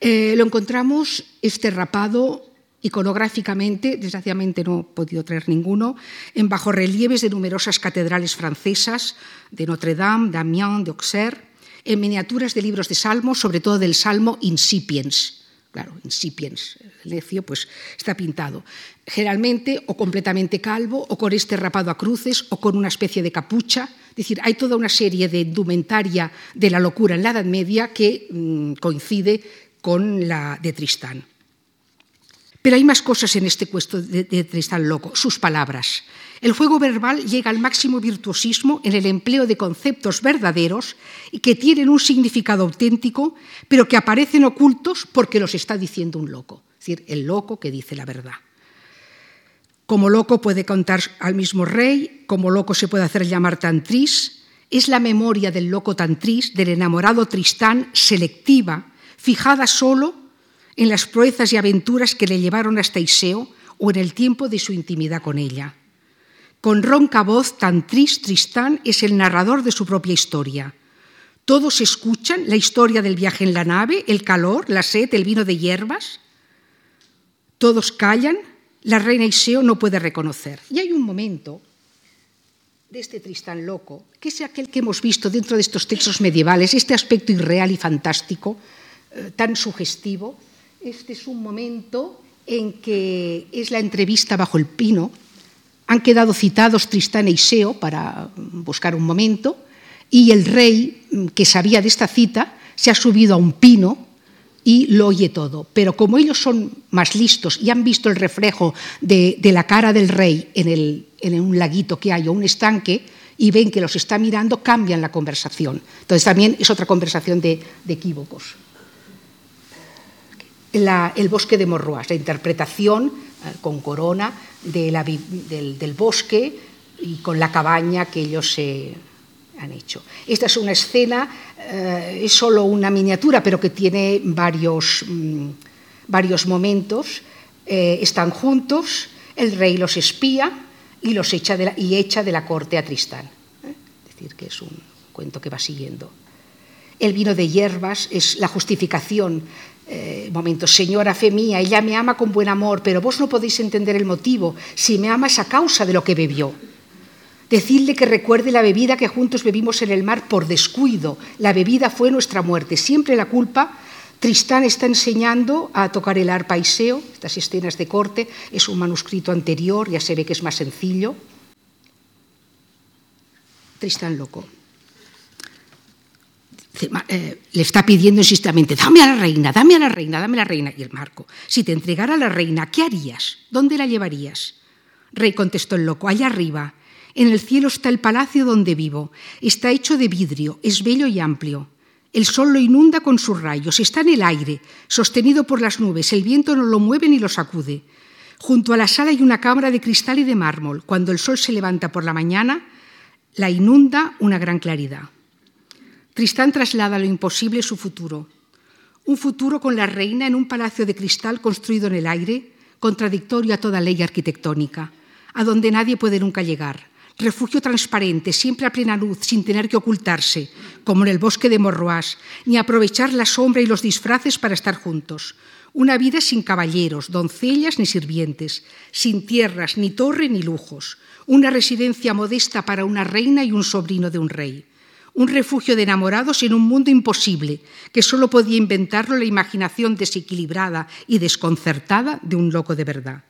Eh, lo encontramos este rapado iconográficamente, desgraciadamente no he podido traer ninguno, en bajorrelieves de numerosas catedrales francesas, de Notre Dame, de Amiens, de Auxerre, en miniaturas de libros de salmos, sobre todo del salmo Incipiens. Claro, Incipiens, el necio, pues está pintado. Generalmente o completamente calvo, o con este rapado a cruces, o con una especie de capucha. Es decir, hay toda una serie de indumentaria de la locura en la Edad Media que mmm, coincide con la de Tristán. Pero hay más cosas en este cuento de, de Tristán Loco, sus palabras. El juego verbal llega al máximo virtuosismo en el empleo de conceptos verdaderos y que tienen un significado auténtico, pero que aparecen ocultos porque los está diciendo un loco, es decir, el loco que dice la verdad. Como loco puede contar al mismo rey, como loco se puede hacer llamar Tantris, es la memoria del loco Tantris, del enamorado Tristán, selectiva, fijada solo en las proezas y aventuras que le llevaron hasta Iseo o en el tiempo de su intimidad con ella. Con ronca voz, tan triste, Tristán es el narrador de su propia historia. Todos escuchan la historia del viaje en la nave, el calor, la sed, el vino de hierbas. Todos callan, la reina Iseo no puede reconocer. Y hay un momento de este Tristán loco, que es aquel que hemos visto dentro de estos textos medievales, este aspecto irreal y fantástico, eh, tan sugestivo. Este es un momento en que es la entrevista bajo el pino, han quedado citados Tristán e Iseo para buscar un momento y el rey, que sabía de esta cita, se ha subido a un pino y lo oye todo. Pero como ellos son más listos y han visto el reflejo de, la cara del rey en, un laguito que hay o un estanque y ven que los está mirando, cambian la conversación. Entonces también es otra conversación de equívocos. El bosque de Morroas, la interpretación eh, con corona del, bosque y con la cabaña que ellos se han hecho. Esta es una escena, eh, es solo una miniatura, pero que tiene varios, mmm, varios momentos. Eh, están juntos, el rey los espía y, los echa y echa de la corte a Tristán. Es decir, que es un cuento que va siguiendo. El vino de hierbas es la justificación eh, momento, señora fe mía, ella me ama con buen amor, pero vos no podéis entender el motivo, si me ama es a causa de lo que bebió. Decidle que recuerde la bebida que juntos bebimos en el mar por descuido. La bebida fue nuestra muerte. Siempre la culpa. Tristán está enseñando a tocar el arpa Iseo, estas escenas de corte, es un manuscrito anterior, ya se ve que es más sencillo. Tristán loco. Eh, le está pidiendo insistentemente, dame a la reina, dame a la reina, dame a la reina. Y el Marco, si te entregara a la reina, ¿qué harías? ¿Dónde la llevarías? Rey contestó el loco, allá arriba. En el cielo está el palacio donde vivo. Está hecho de vidrio, es bello y amplio. El sol lo inunda con sus rayos, está en el aire, sostenido por las nubes, el viento no lo mueve ni lo sacude. Junto a la sala hay una cámara de cristal y de mármol. Cuando el sol se levanta por la mañana, la inunda una gran claridad. Tristán traslada lo imposible su futuro. Un futuro con la reina en un palacio de cristal construido en el aire, contradictorio a toda ley arquitectónica, a donde nadie puede nunca llegar. refugio transparente, siempre a plena luz, sin tener que ocultarse, como en el bosque de Morroás, ni aprovechar la sombra y los disfraces para estar juntos. Una vida sin caballeros, doncellas ni sirvientes, sin tierras, ni torre ni lujos. Una residencia modesta para una reina y un sobrino de un rey. Un refugio de enamorados en un mundo imposible, que solo podía inventarlo la imaginación desequilibrada y desconcertada de un loco de verdad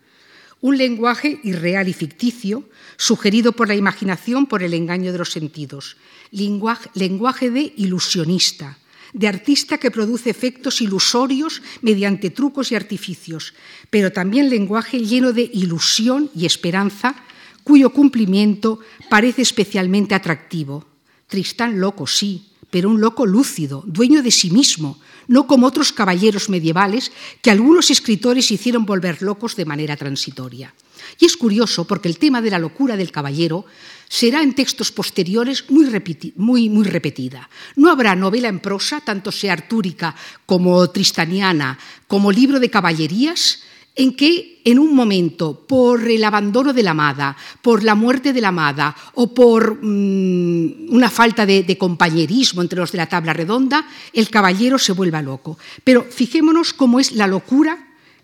un lenguaje irreal y ficticio, sugerido por la imaginación por el engaño de los sentidos, lenguaje, de ilusionista, de artista que produce efectos ilusorios mediante trucos y artificios, pero también lenguaje lleno de ilusión y esperanza, cuyo cumplimiento parece especialmente atractivo. Tristán loco, sí, pero un loco lúcido, dueño de sí mismo, no como otros caballeros medievales que algunos escritores hicieron volver locos de manera transitoria. Y es curioso porque el tema de la locura del caballero será en textos posteriores muy, muy, repetida. No habrá novela en prosa, tanto sea artúrica como tristaniana, como libro de caballerías, en que en un momento, por el abandono de la amada, por la muerte de la amada o por mm, una falta de, compañerismo entre los de la tabla redonda, el caballero se vuelva loco. Pero fijémonos cómo es la locura,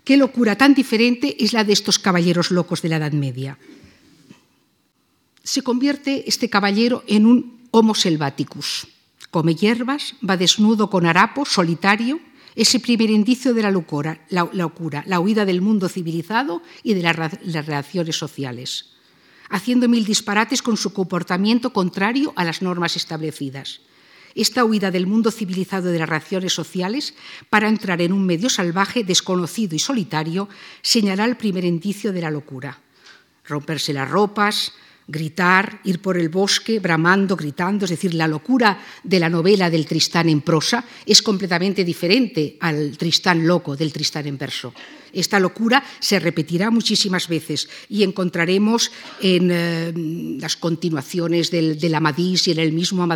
qué locura tan diferente es la de estos caballeros locos de la Edad Media. Se convierte este caballero en un homo selvaticus. Come hierbas, va desnudo con harapo, solitario, ese primer indicio de la locura, la, locura, la huida del mundo civilizado y de las, las relaciones sociales, haciendo mil disparates con su comportamiento contrario a las normas establecidas. Esta huida del mundo civilizado de las relaciones sociales para entrar en un medio salvaje, desconocido y solitario señala el primer indicio de la locura. Romperse las ropas, gritar, ir por el bosque bramando, gritando, es decir, la locura de la novela del Tristán en prosa es completamente diferente al Tristán loco del Tristán en verso. Esta locura se repetirá muchísimas veces y encontraremos en eh, las continuaciones del, del, Amadís y en el mismo,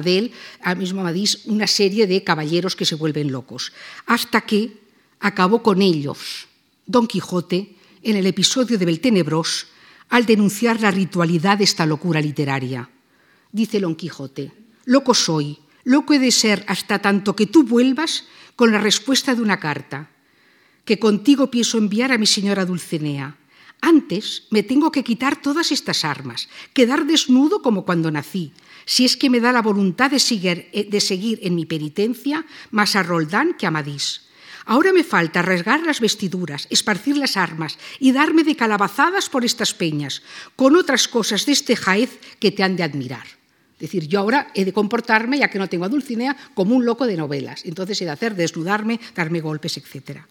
mismo Amadís una serie de caballeros que se vuelven locos, hasta que acabó con ellos Don Quijote en el episodio de Beltenebros, al denunciar la ritualidad de esta locura literaria. Dice Don Quijote, loco soy, loco he de ser hasta tanto que tú vuelvas con la respuesta de una carta, que contigo pienso enviar a mi señora Dulcinea. Antes me tengo que quitar todas estas armas, quedar desnudo como cuando nací, si es que me da la voluntad de seguir, de seguir en mi penitencia más a Roldán que a Madís. Ahora me falta rasgar las vestiduras, esparcir las armas y darme de calabazadas por estas peñas, con otras cosas de este jaez que te han de admirar. Es decir, yo ahora he de comportarme, ya que no tengo a Dulcinea, como un loco de novelas. Entonces he de hacer desnudarme, darme golpes, etc.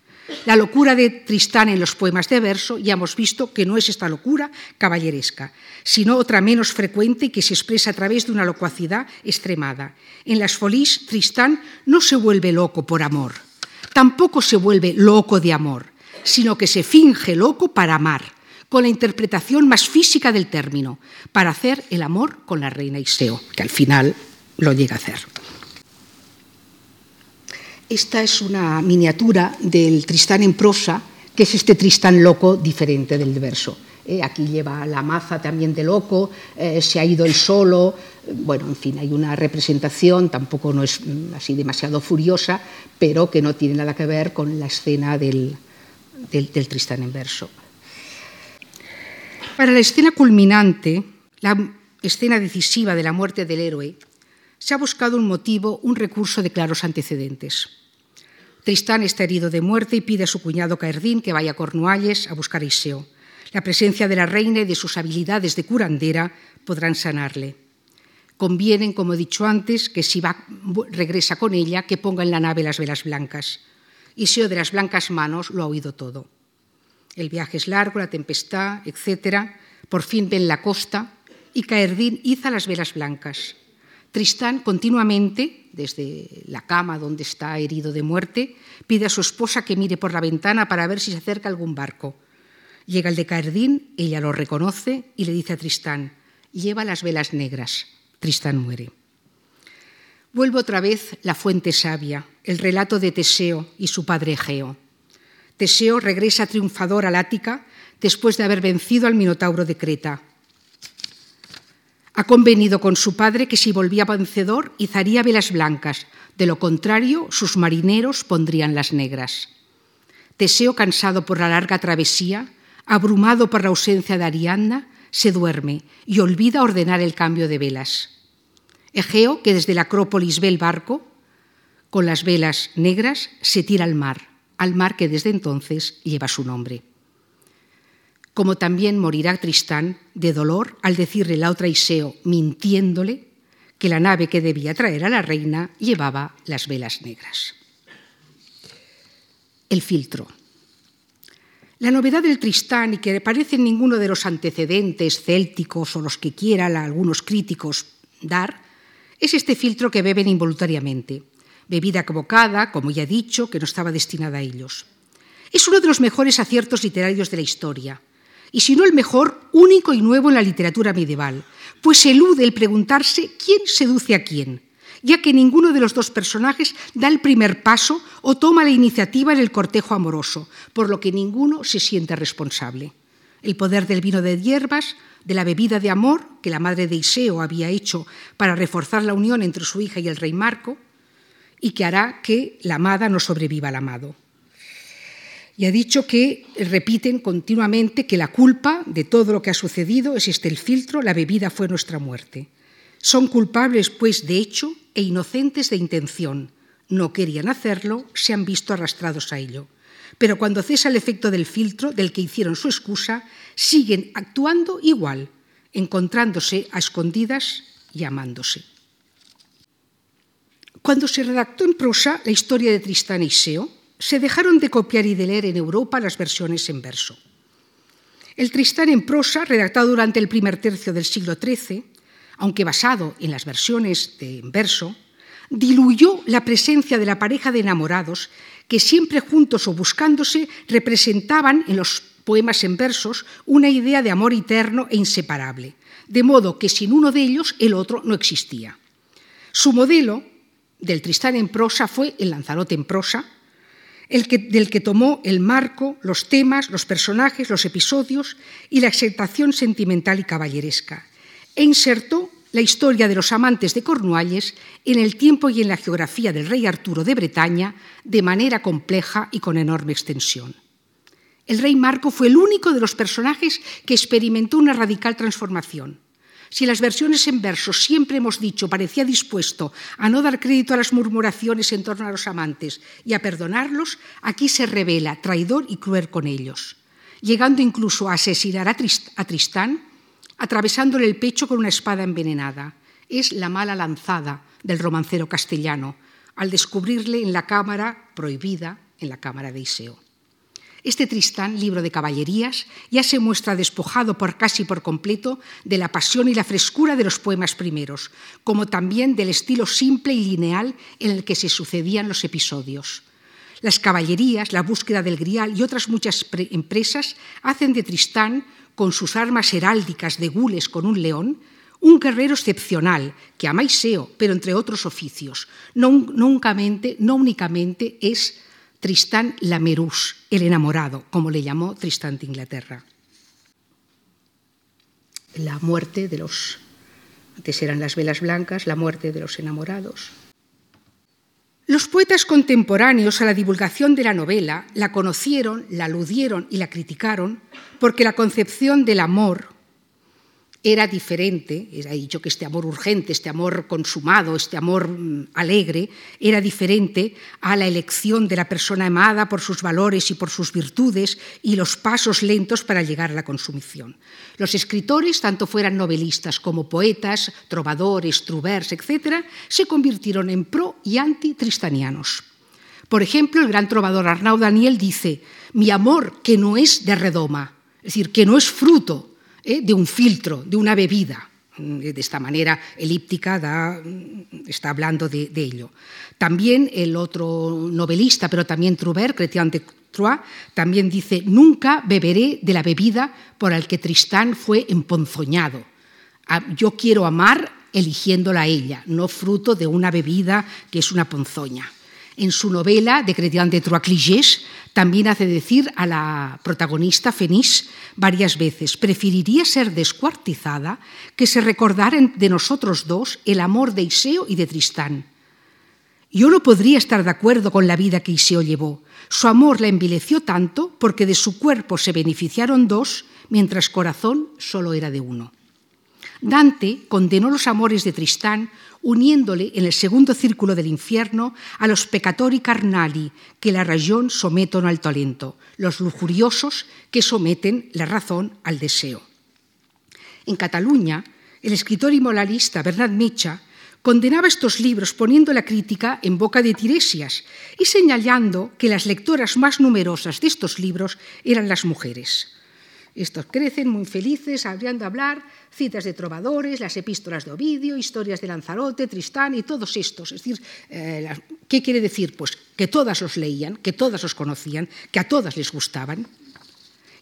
La locura de Tristán en los poemas de verso ya hemos visto que no es esta locura caballeresca, sino otra menos frecuente que se expresa a través de una locuacidad extremada. En las folís, Tristán no se vuelve loco por amor, tampoco se vuelve loco de amor, sino que se finge loco para amar, con la interpretación más física del término, para hacer el amor con la reina Iseo, que al final lo llega a hacer. Esta es una miniatura del Tristán en prosa, que es este Tristán loco diferente del verso. Eh, aquí lleva la maza también de loco, eh, se ha ido el solo, bueno, en fin, hay una representación, tampoco no es mm, así demasiado furiosa, pero que no tiene nada que ver con la escena del, del, del Tristán en verso. Para la escena culminante, la escena decisiva de la muerte del héroe, se ha buscado un motivo, un recurso de claros antecedentes. Tristán está herido de muerte y pide a su cuñado Caerdín que vaya a Cornualles a buscar a Iseo. La presencia de la reina y de sus habilidades de curandera podrán sanarle. Convienen, como he dicho antes, que si regresa con ella, que ponga en la nave las velas blancas. Iseo de las blancas manos lo ha oído todo. El viaje es largo, la tempestad, etc. Por fin ven la costa y Caerdín iza las velas blancas. Tristán continuamente, desde la cama donde está herido de muerte, pide a su esposa que mire por la ventana para ver si se acerca algún barco. Llega el de Caerdín, ella lo reconoce y le dice a Tristán, lleva las velas negras. Tristán muere. Vuelve otra vez la fuente sabia, el relato de Teseo y su padre Egeo. Teseo regresa triunfador al Ática después de haber vencido al Minotauro de Creta. Ha convenido con su padre que si volvía vencedor izaría velas blancas, de lo contrario sus marineros pondrían las negras. Teseo, cansado por la larga travesía, abrumado por la ausencia de Ariadna, se duerme y olvida ordenar el cambio de velas. Egeo, que desde la Acrópolis ve el barco, con las velas negras, se tira al mar, al mar que desde entonces lleva su nombre como también morirá Tristán de dolor al decirle la otra Iseo, mintiéndole, que la nave que debía traer a la reina llevaba las velas negras. El filtro. La novedad del Tristán, y que parece en ninguno de los antecedentes célticos o los que quieran algunos críticos dar, es este filtro que beben involuntariamente, bebida equivocada, como ya he dicho, que no estaba destinada a ellos. Es uno de los mejores aciertos literarios de la historia. Y si no el mejor, único y nuevo en la literatura medieval, pues elude el preguntarse quién seduce a quién, ya que ninguno de los dos personajes da el primer paso o toma la iniciativa en el cortejo amoroso, por lo que ninguno se siente responsable. El poder del vino de hierbas, de la bebida de amor que la madre de Iseo había hecho para reforzar la unión entre su hija y el rey Marco, y que hará que la amada no sobreviva al amado y ha dicho que repiten continuamente que la culpa de todo lo que ha sucedido es este el filtro, la bebida fue nuestra muerte. Son culpables, pues, de hecho e inocentes de intención. No querían hacerlo, se han visto arrastrados a ello. Pero cuando cesa el efecto del filtro, del que hicieron su excusa, siguen actuando igual, encontrándose a escondidas y amándose. Cuando se redactó en prosa la historia de Tristán y Seo, se dejaron de copiar y de leer en Europa las versiones en verso. El Tristán en prosa, redactado durante el primer tercio del siglo XIII, aunque basado en las versiones de verso, diluyó la presencia de la pareja de enamorados que siempre juntos o buscándose representaban en los poemas en versos una idea de amor eterno e inseparable, de modo que sin uno de ellos el otro no existía. Su modelo del Tristán en prosa fue el Lanzarote en prosa, del que tomó el marco, los temas, los personajes, los episodios y la exaltación sentimental y caballeresca, e insertó la historia de los amantes de Cornualles en el tiempo y en la geografía del rey Arturo de Bretaña de manera compleja y con enorme extensión. El rey Marco fue el único de los personajes que experimentó una radical transformación. Si las versiones en verso siempre hemos dicho parecía dispuesto a no dar crédito a las murmuraciones en torno a los amantes y a perdonarlos, aquí se revela traidor y cruel con ellos, llegando incluso a asesinar a, Tristán, atravesándole el pecho con una espada envenenada. Es la mala lanzada del romancero castellano, al descubrirle en la cámara prohibida, en la cámara de Iseo. Este Tristán, libro de caballerías, ya se muestra despojado por casi por completo de la pasión y la frescura de los poemas primeros, como también del estilo simple y lineal en el que se sucedían los episodios. Las caballerías, la búsqueda del grial y otras muchas empresas hacen de Tristán, con sus armas heráldicas de gules con un león, un guerrero excepcional que ama Iseo, pero entre otros oficios. No, no únicamente es Tristán Lamerús, el enamorado, como le llamó Tristán de Inglaterra. La muerte de los, antes eran las velas blancas, la muerte de los enamorados. Los poetas contemporáneos a la divulgación de la novela la conocieron, la aludieron y la criticaron porque la concepción del amor era diferente, era dicho que este amor urgente, este amor consumado, este amor mm, alegre, era diferente a la elección de la persona amada por sus valores y por sus virtudes y los pasos lentos para llegar a la consumición. Los escritores, tanto fueran novelistas como poetas, trovadores, trubers, etc., se convirtieron en pro y anti-tristanianos. Por ejemplo, el gran trovador Arnaud Daniel dice, mi amor que no es de redoma, es decir, que no es fruto ¿eh? de un filtro, de una bebida. De esta manera elíptica da, está hablando de, de, ello. También el otro novelista, pero también Troubert, Chrétien de Troyes, también dice, nunca beberé de la bebida por la que Tristán fue emponzoñado. Yo quiero amar eligiéndola a ella, no fruto de una bebida que es una ponzoña. En su novela de Chrétien de Troyes, También hace decir a la protagonista Fenís varias veces, preferiría ser descuartizada que se recordara de nosotros dos el amor de Iseo y de Tristán. Yo no podría estar de acuerdo con la vida que Iseo llevó. Su amor la envileció tanto porque de su cuerpo se beneficiaron dos, mientras corazón solo era de uno. Dante condenó los amores de Tristán uniéndole en el segundo círculo del infierno a los peccatori carnali que la razón someten al talento, los lujuriosos que someten la razón al deseo. En Cataluña, el escritor y moralista Bernat Mecha condenaba estos libros poniendo la crítica en boca de Tiresias y señalando que las lectoras más numerosas de estos libros eran las mujeres. Estos crecen muy felices, habrían de hablar citas de trovadores, las epístolas de Ovidio, historias de Lanzarote, Tristán y todos estos. Es decir, eh, ¿qué quiere decir? Pues que todas los leían, que todas los conocían, que a todas les gustaban.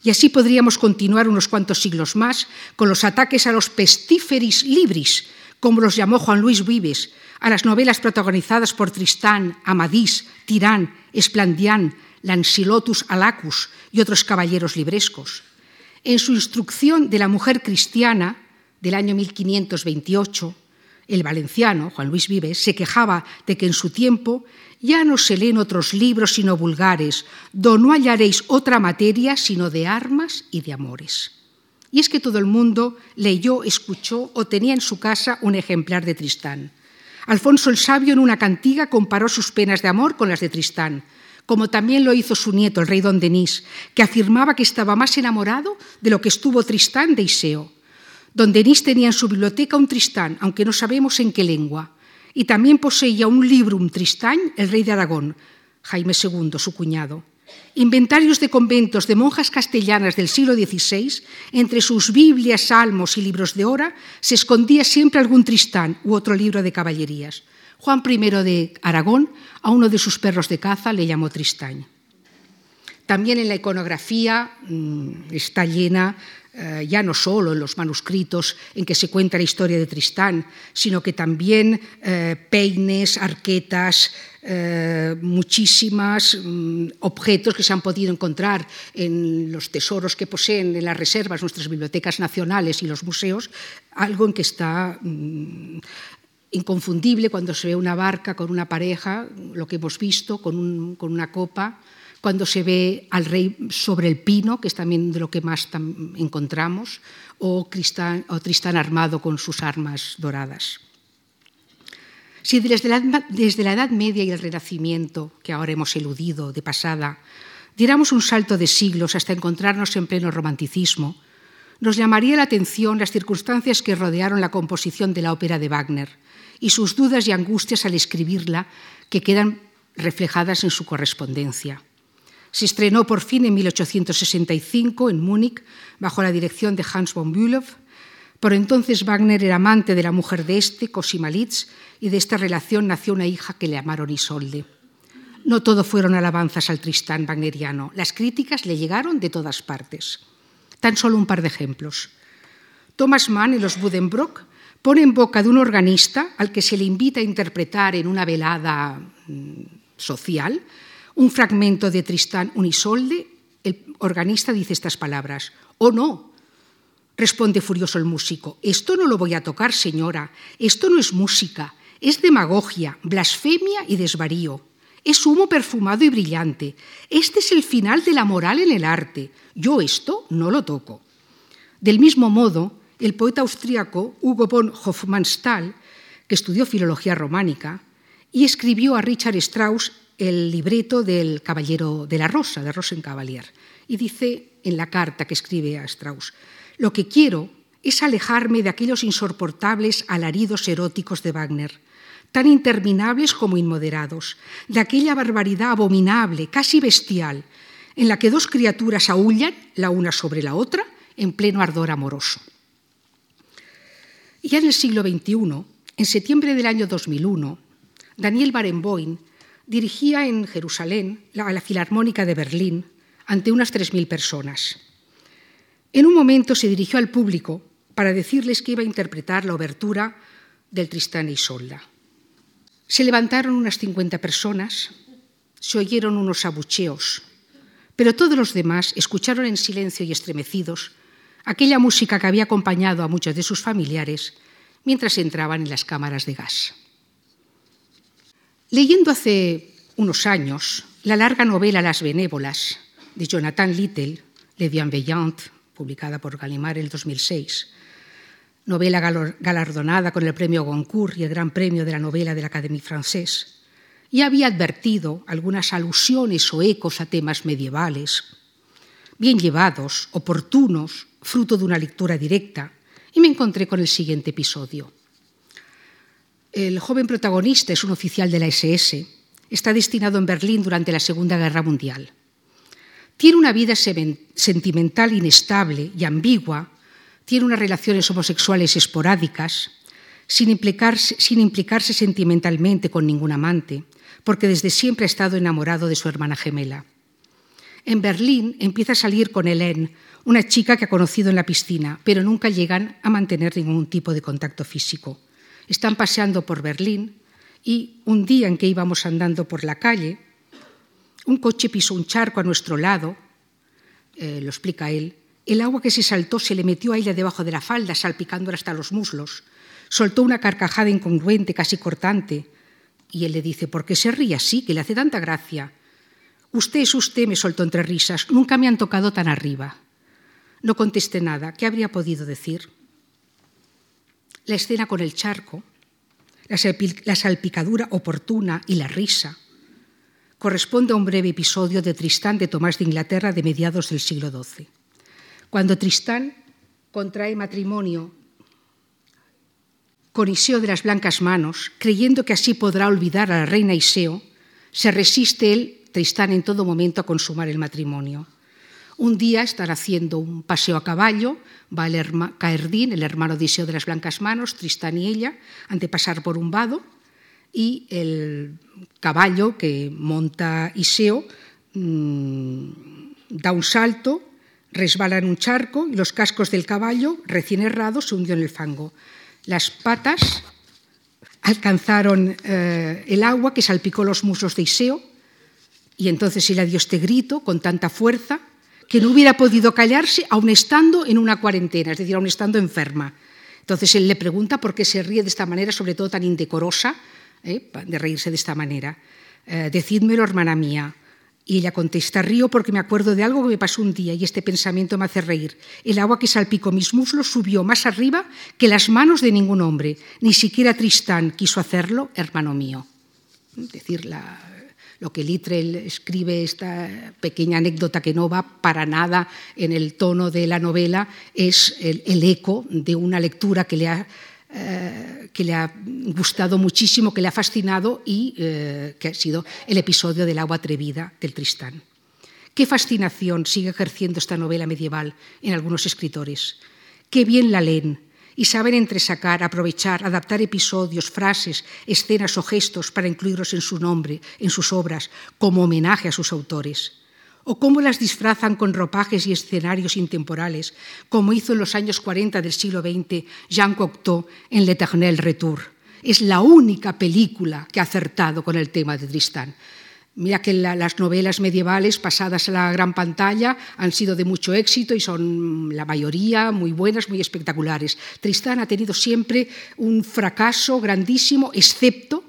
Y así podríamos continuar unos cuantos siglos más con los ataques a los pestíferis libris, como los llamó Juan Luis Vives, a las novelas protagonizadas por Tristán, Amadís, Tirán, Esplandián, Lansilotus Alacus y otros caballeros librescos. En su instrucción de la mujer cristiana del año 1528, el valenciano, Juan Luis Vives, se quejaba de que en su tiempo ya no se leen otros libros sino vulgares, do no hallaréis otra materia sino de armas y de amores. Y es que todo el mundo leyó, escuchó o tenía en su casa un ejemplar de Tristán. Alfonso el Sabio en una cantiga comparó sus penas de amor con las de Tristán como también lo hizo su nieto, el rey don Denis, que afirmaba que estaba más enamorado de lo que estuvo Tristán de Iseo. Don Denis tenía en su biblioteca un Tristán, aunque no sabemos en qué lengua, y también poseía un libro, un Tristán, el rey de Aragón, Jaime II, su cuñado. Inventarios de conventos de monjas castellanas del siglo XVI, entre sus Biblias, salmos y libros de hora, se escondía siempre algún Tristán u otro libro de caballerías. Juan I de Aragón a uno de sus perros de caza le llamó Tristán. También en la iconografía mm, está llena, eh, ya no solo en los manuscritos en que se cuenta la historia de Tristán, sino que también eh, peines, arquetas, eh, muchísimos mm, objetos que se han podido encontrar en los tesoros que poseen en las reservas nuestras bibliotecas nacionales y los museos, algo en que está mm, inconfundible cuando se ve una barca con una pareja, lo que hemos visto, con, un, con una copa, cuando se ve al rey sobre el pino, que es también de lo que más encontramos, o, Tristán, o Tristán armado con sus armas doradas. Si desde la, desde la Edad Media y el Renacimiento, que ahora hemos eludido de pasada, diéramos un salto de siglos hasta encontrarnos en pleno romanticismo, nos llamaría la atención las circunstancias que rodearon la composición de la ópera de Wagner, y sus dudas y angustias al escribirla, que quedan reflejadas en su correspondencia. Se estrenó por fin en 1865 en Múnich bajo la dirección de Hans von Bülow. Por entonces Wagner era amante de la mujer de este, Cosima Liszt, y de esta relación nació una hija que le llamaron Isolde. No todo fueron alabanzas al Tristán wagneriano. Las críticas le llegaron de todas partes. Tan solo un par de ejemplos. Thomas Mann en los Budenbrock pone en boca de un organista al que se le invita a interpretar en una velada mm, social un fragmento de Tristán Unisolde, el organista dice estas palabras, «Oh no», responde furioso el músico, «esto no lo voy a tocar, señora, esto no es música, es demagogia, blasfemia y desvarío». Es humo perfumado y brillante. Este es el final de la moral en el arte. Yo esto no lo toco. Del mismo modo, el poeta austríaco Hugo von Hofmannsthal, que estudió filología románica y escribió a Richard Strauss el libreto del Caballero de la Rosa, de Rosenkavalier, y dice en la carta que escribe a Strauss, lo que quiero es alejarme de aquellos insoportables alaridos eróticos de Wagner, tan interminables como inmoderados, de aquella barbaridad abominable, casi bestial, en la que dos criaturas aullan la una sobre la otra en pleno ardor amoroso. Ya en el siglo XXI, en septiembre del año 2001, Daniel Barenboim dirigía en Jerusalén a la Filarmónica de Berlín ante unas 3.000 personas. En un momento se dirigió al público para decirles que iba a interpretar la obertura del Tristán y Isolda. Se levantaron unas 50 personas, se oyeron unos abucheos, pero todos los demás escucharon en silencio y estremecidos aquella música que había acompañado a muchos de sus familiares mientras entraban en las cámaras de gas. Leyendo hace unos años la larga novela Las Benévolas de Jonathan Little, Le Bienveillant, publicada por Gallimard en el 2006, novela galardonada con el premio Goncourt y el Gran Premio de la Novela de la Académie Française, y había advertido algunas alusiones o ecos a temas medievales, bien llevados, oportunos, fruto de una lectura directa, y me encontré con el siguiente episodio. El joven protagonista es un oficial de la SS, está destinado en Berlín durante la Segunda Guerra Mundial. Tiene una vida sentimental inestable y ambigua, tiene unas relaciones homosexuales esporádicas, sin implicarse, sentimentalmente con ningún amante, porque desde siempre ha estado enamorado de su hermana gemela. En Berlín empieza a salir con Hélène, una chica que ha conocido en la piscina, pero nunca llegan a mantener ningún tipo de contacto físico. Están paseando por Berlín y un día en que íbamos andando por la calle, un coche pisó un charco a nuestro lado, eh, lo explica él, el agua que se saltó se le metió a ella debajo de la falda, salpicándola hasta los muslos. Soltó una carcajada incongruente, casi cortante, y él le dice, ¿por qué se ríe así, que le hace tanta gracia? Usted es usted, me soltó entre risas, nunca me han tocado tan arriba. No contesté nada, ¿qué habría podido decir? La escena con el charco, la salpicadura oportuna y la risa corresponde a un breve episodio de Tristán de Tomás de Inglaterra de mediados del siglo XII. Cuando Tristán contrae matrimonio con Iseo de las blancas manos, creyendo que así podrá olvidar a la reina Iseo, se resiste él, Tristán, en todo momento a consumar el matrimonio. Un día están haciendo un paseo a caballo, va el Caerdín, el hermano de Iseo de las blancas manos, Tristán y ella, han de pasar por un vado y el caballo que monta Iseo mmm, da un salto, resbala en un charco y los cascos del caballo, recién errados, se hundió en el fango. Las patas alcanzaron eh, el agua que salpicó los muslos de Iseo y entonces él dio este grito con tanta fuerza que no hubiera podido callarse aun estando en una cuarentena, es decir, aun estando enferma. Entonces él le pregunta por qué se ríe de esta manera, sobre todo tan indecorosa, ¿eh? de reírse de esta manera. Eh, decídmelo, hermana mía, y ella contesta, río porque me acuerdo de algo que me pasó un día y este pensamiento me hace reír. El agua que salpicó mis muslos subió más arriba que las manos de ningún hombre. Ni siquiera Tristán quiso hacerlo, hermano mío. Es decir, la, lo que Littrell escribe, esta pequeña anécdota que no va para nada en el tono de la novela, es el, eco de una lectura que le ha eh, que le ha gustado muchísimo, que le ha fascinado y eh, que ha sido el episodio del agua atrevida del Tristán. Qué fascinación sigue ejerciendo esta novela medieval en algunos escritores. Qué bien la leen y saben entresacar, aprovechar, adaptar episodios, frases, escenas o gestos para incluirlos en su nombre, en sus obras, como homenaje a sus autores o cómo las disfrazan con ropajes y escenarios intemporales, como hizo en los años 40 del siglo XX Jean Cocteau en L'Eternel Retour. Es la única película que ha acertado con el tema de Tristán. Mira que la, las novelas medievales pasadas a la gran pantalla han sido de mucho éxito y son la mayoría muy buenas, muy espectaculares. Tristán ha tenido siempre un fracaso grandísimo, excepto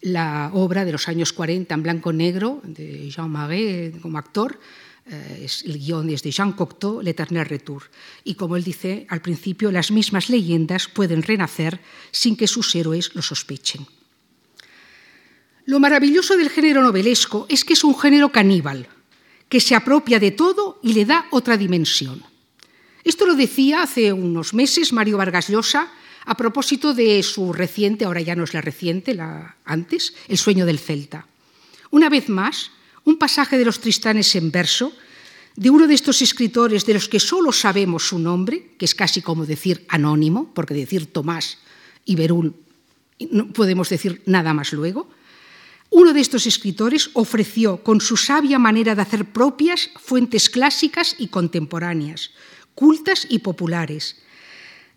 la obra de los años 40 en blanco-negro de Jean Marais como actor. Eh, es, el guion es de Jean Cocteau, L'Eternel Retour. Y como él dice al principio, las mismas leyendas pueden renacer sin que sus héroes lo sospechen. Lo maravilloso del género novelesco es que es un género caníbal, que se apropia de todo y le da otra dimensión. Esto lo decía hace unos meses Mario Vargas Llosa a propósito de su reciente, ahora ya no es la reciente, la antes, El sueño del Celta. Una vez más, un pasaje de los Tristanes en verso de uno de estos escritores de los que solo sabemos su nombre, que es casi como decir anónimo, porque decir Tomás y Berul no podemos decir nada más luego. Uno de estos escritores ofreció con su sabia manera de hacer propias fuentes clásicas y contemporáneas, cultas y populares,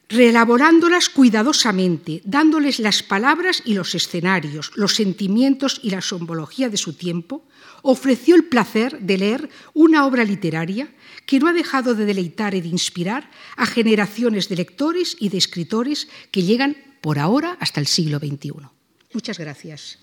reelaborándolas cuidadosamente, dándoles las palabras y los escenarios, los sentimientos y la simbología de su tiempo, ofreció el placer de leer una obra literaria que no ha dejado de deleitar y de inspirar a generaciones de lectores y de escritores que llegan por ahora hasta el siglo XXI. Muchas gracias.